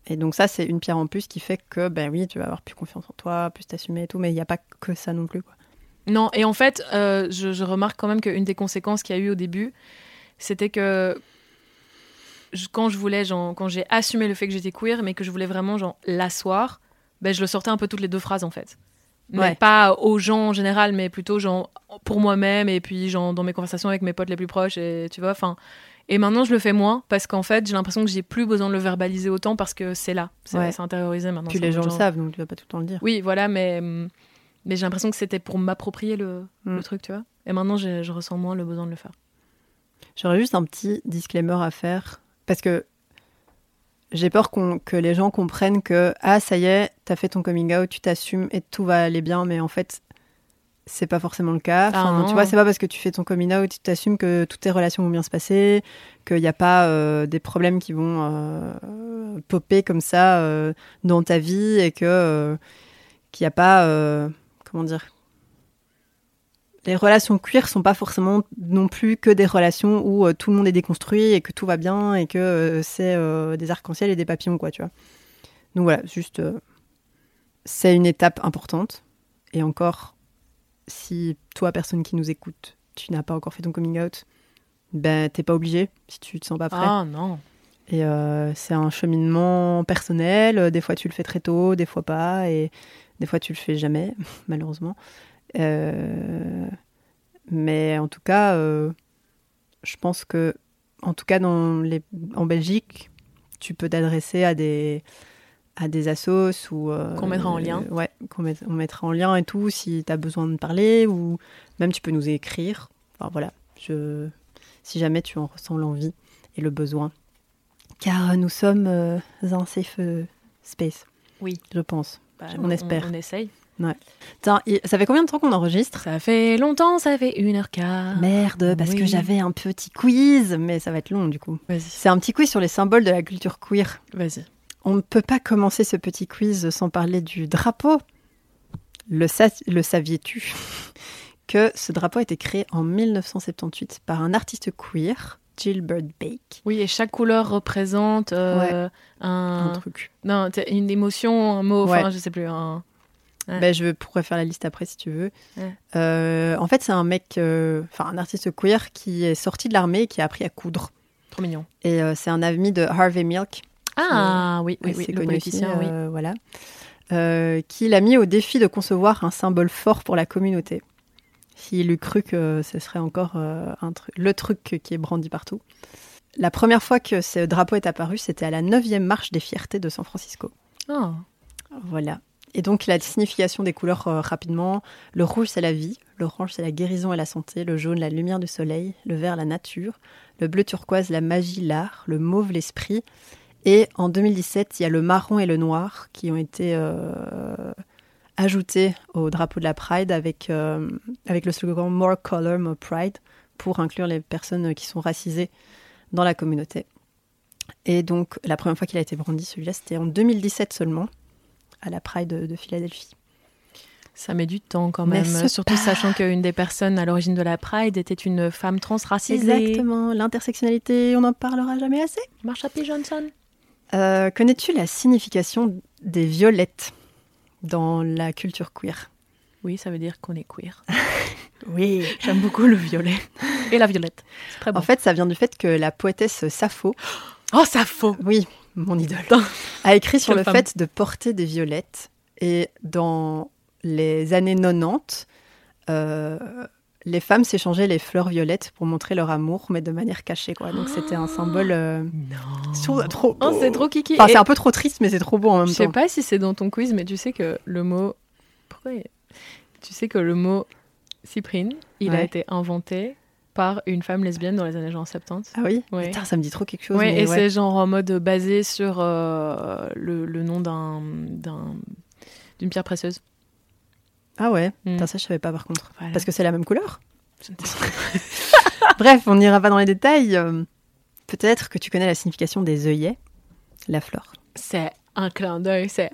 Et donc ça c'est une pierre en plus qui fait que ben oui tu vas avoir plus confiance en toi, plus t'assumer et tout, mais il n'y a pas que ça non plus quoi. Non, et en fait, euh, je, je remarque quand même qu'une des conséquences qu'il y a eu au début, c'était que je- quand je voulais, genre, quand j'ai assumé le fait que j'étais queer, mais que je voulais vraiment genre l'asseoir, ben je le sortais un peu toutes les deux phrases en fait. Mais Ouais. pas aux gens en général, mais plutôt genre pour moi-même et puis genre dans mes conversations avec mes potes les plus proches et tu vois, enfin. Et maintenant je le fais moins parce qu'en fait j'ai l'impression que j'ai plus besoin de le verbaliser autant parce que c'est là, c'est Ouais. intériorisé maintenant. Puis les en gens le savent donc tu vas pas tout le temps le dire. oui, voilà, mais, mais j'ai l'impression que c'était pour m'approprier le, Mm. le truc, tu vois. Et maintenant, je ressens moins le besoin de le faire. J'aurais juste un petit disclaimer à faire parce que j'ai peur qu'on- que les gens comprennent que ah ça y est, t'as fait ton coming out, tu t'assumes et tout va aller bien, mais en fait c'est pas forcément le cas. Ah Enfin, non. tu vois, c'est pas parce que tu fais ton coming out, tu t'assumes que toutes tes relations vont bien se passer, qu'il n'y a pas euh, des problèmes qui vont euh, popper comme ça euh, dans ta vie et que qu'il n'y a pas comment dire les relations queer sont pas forcément non plus que des relations où euh, tout le monde est déconstruit et que tout va bien et que euh, c'est euh, des arcs-en-ciel et des papillons, quoi, tu vois. Donc voilà, juste, c'est une étape importante. Et encore, si toi, personne qui nous écoute, tu n'as pas encore fait ton coming out, ben t'es pas obligé si tu te sens pas prêt. Ah non. Et c'est un cheminement personnel. Des fois, tu le fais très tôt, des fois pas. Et des fois, tu le fais jamais, malheureusement. Euh, mais en tout cas, euh, je pense que, en tout cas, dans les, en Belgique, tu peux t'adresser à des à des assos ou euh, Qu'on mettra en lien. ouais qu'on met- on mettra en lien et tout si tu as besoin de parler ou même tu peux nous écrire enfin voilà je si jamais tu en ressens l'envie et le besoin car nous sommes euh, un safe space Oui. je pense Bah, On espère. On, essaye. Tiens, ça fait combien de temps qu'on enregistre? Ça fait longtemps, ça fait une heure quart. Merde, parce Oui. que j'avais un petit quiz, mais ça va être long du coup. Vas-y, C'est un petit quiz sur les symboles de la culture queer. vas-y. On ne peut pas commencer ce petit quiz sans parler du drapeau. Le, sa- le saviez-tu? Que ce drapeau a été créé en 1978 par un artiste queer, Gilbert Bake Oui, et chaque couleur représente euh, Un un... truc. Non, une émotion, un mot, enfin, Ouais. je sais plus. Un... Ouais. Ben, je pourrais faire la liste après si tu veux. Ouais. Euh, en fait, c'est un mec, euh, enfin un artiste queer qui est sorti de l'armée et qui a appris à coudre. Trop mignon. Et euh, c'est un ami de Harvey Milk, Ah oui, oui, oui, le connu politicien, aussi, oui. voilà, qui l'a mis au défi de concevoir un symbole fort pour la communauté. S'il eût cru que ce serait encore un le truc qui est brandi partout. La première fois que ce drapeau est apparu, c'était à la 9e marche des fiertés de San Francisco. Ah. Voilà. Et donc la signification des couleurs euh, rapidement. Le rouge, c'est la vie. L'orange, c'est la guérison et la santé. Le jaune, la lumière du soleil. Le vert, la nature. Le bleu turquoise, la magie, l'art. Le mauve, l'esprit. Et en 2017, il y a le marron et le noir qui ont été euh, ajoutés au drapeau de la Pride avec, euh, avec le slogan More Color, More Pride pour inclure les personnes qui sont racisées dans la communauté. Et donc, la première fois qu'il a été brandi, celui-là, c'était en 2017 seulement à la Pride de, de Philadelphie. Ça met du temps quand même, surtout pas- sachant qu'une des personnes à l'origine de la Pride était une femme transracisée. Exactement, l'intersectionnalité, on n'en parlera jamais assez. Marsha P. Johnson. Euh, Connais-tu la signification des violettes dans la culture queer? Oui, ça veut dire qu'on est queer. Oui. J'aime beaucoup le violet. Et la violette. Très bon. En fait, ça vient du fait que la poétesse Sappho, oh, faux oui, mon idole, a écrit sur le femme. fait de porter des violettes. Et dans les années 90, euh, les femmes s'échangeaient les fleurs violettes pour montrer leur amour, mais de manière cachée. Quoi. Donc c'était un symbole... euh, Non. trop Oh, c'est trop kiki. Enfin, c'est un peu trop triste, mais c'est trop beau en même Je sais temps. pas si c'est dans ton quiz, mais tu sais que le mot. Pourquoi Tu sais que le mot Cyprine, il a été inventé par une femme lesbienne dans les années genre 70. Ah oui Ouais. Putain, ça me dit trop quelque chose. Ouais, mais et ouais. c'est genre en mode basé sur euh, le, le nom d'un d'un- d'une pierre précieuse. Ah ouais Mm. Putain, ça, je savais pas par contre. Voilà. Parce que c'est la même couleur. Bref, on n'ira pas dans les détails. Euh, Peut-être que tu connais la signification des œillets, la flore. C'est un clin d'œil, c'est.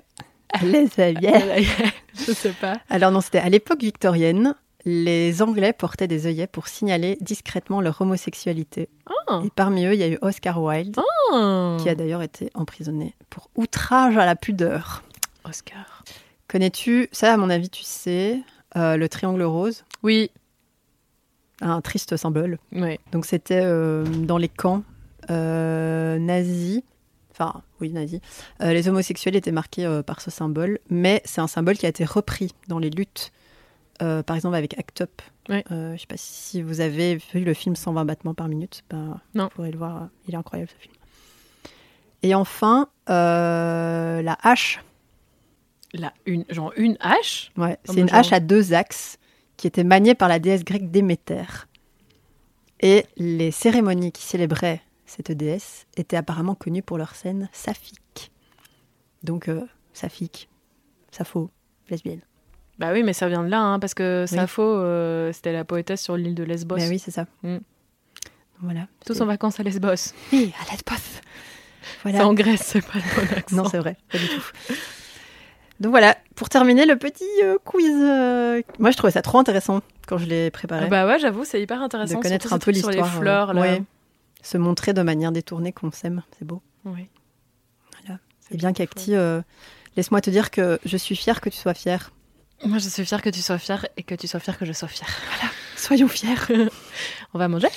Les œillets Je sais pas. Alors non, c'était à l'époque victorienne. Les Anglais portaient des œillets pour signaler discrètement leur homosexualité. Ah. Et parmi eux, il y a eu Oscar Wilde, Oh. qui a d'ailleurs été emprisonné pour outrage à la pudeur. Oscar. Connais-tu, ça à mon avis tu sais, euh, le triangle rose, Oui, un triste symbole. oui. Donc c'était euh, dans les camps euh, nazis, enfin oui nazis, Euh, les homosexuels étaient marqués euh, par ce symbole, mais c'est un symbole qui a été repris dans les luttes, euh, par exemple avec Act Up. Ouais. Euh, je sais pas si vous avez vu le film 120 battements par minute, ben, Non. vous pourrez le voir, euh, il est incroyable ce film. Et enfin, euh, la hache, Là, une, genre une hache? ouais, Ah, c'est une bah, genre- hache à deux axes qui était maniée par la déesse grecque Déméter. Et les cérémonies qui célébraient cette déesse étaient apparemment connues pour leur scène saphique. Donc, saphique, sappho, lesbienne. Bah oui, mais ça vient de là, hein, parce que Oui. Sappho, euh, c'était la poétesse sur l'île de Lesbos. Ben oui, c'est ça. Mm. Voilà. Tous C'est- en vacances à Lesbos. Oui, à Lesbos. C'est Voilà. en Grèce, c'est pas le bon accent. Non, c'est vrai, pas du tout. Donc voilà, pour terminer le petit euh, quiz. euh, Moi, je trouvais ça trop intéressant quand je l'ai préparé. Ah bah ouais, j'avoue, c'est hyper intéressant. de connaître un peu truc sur l'histoire. les fleurs, là. ouais. Se montrer de manière détournée qu'on s'aime, c'est beau. Oui. Voilà. C'est Eh bien, Cacti, laisse-moi te dire que je suis fière que tu sois fière. Moi, je suis fière que tu sois fière et que tu sois fière que je sois fière. Soyons fiers. On va manger?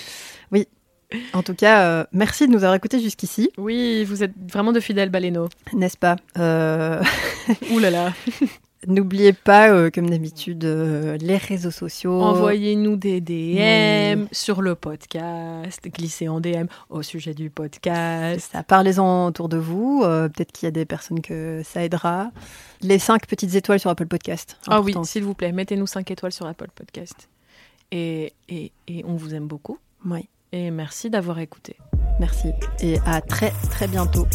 En tout cas, euh, merci de nous avoir écoutés jusqu'ici, Oui, vous êtes vraiment de fidèles baleineaux. n'est-ce pas? Euh, Ouh là là. N'oubliez pas, euh, comme d'habitude, euh, les réseaux sociaux. Envoyez-nous des DM sur le podcast, glissez en DM au sujet du podcast. Ça, Parlez-en autour de vous. euh, Peut-être qu'il y a des personnes que ça aidera. Les cinq petites étoiles sur Apple Podcast. Ah oui, s'il vous plaît, mettez-nous 5 étoiles sur Apple Podcast. Et, et, et on vous aime beaucoup. Oui, Et merci d'avoir écouté. merci. Et à très, très bientôt.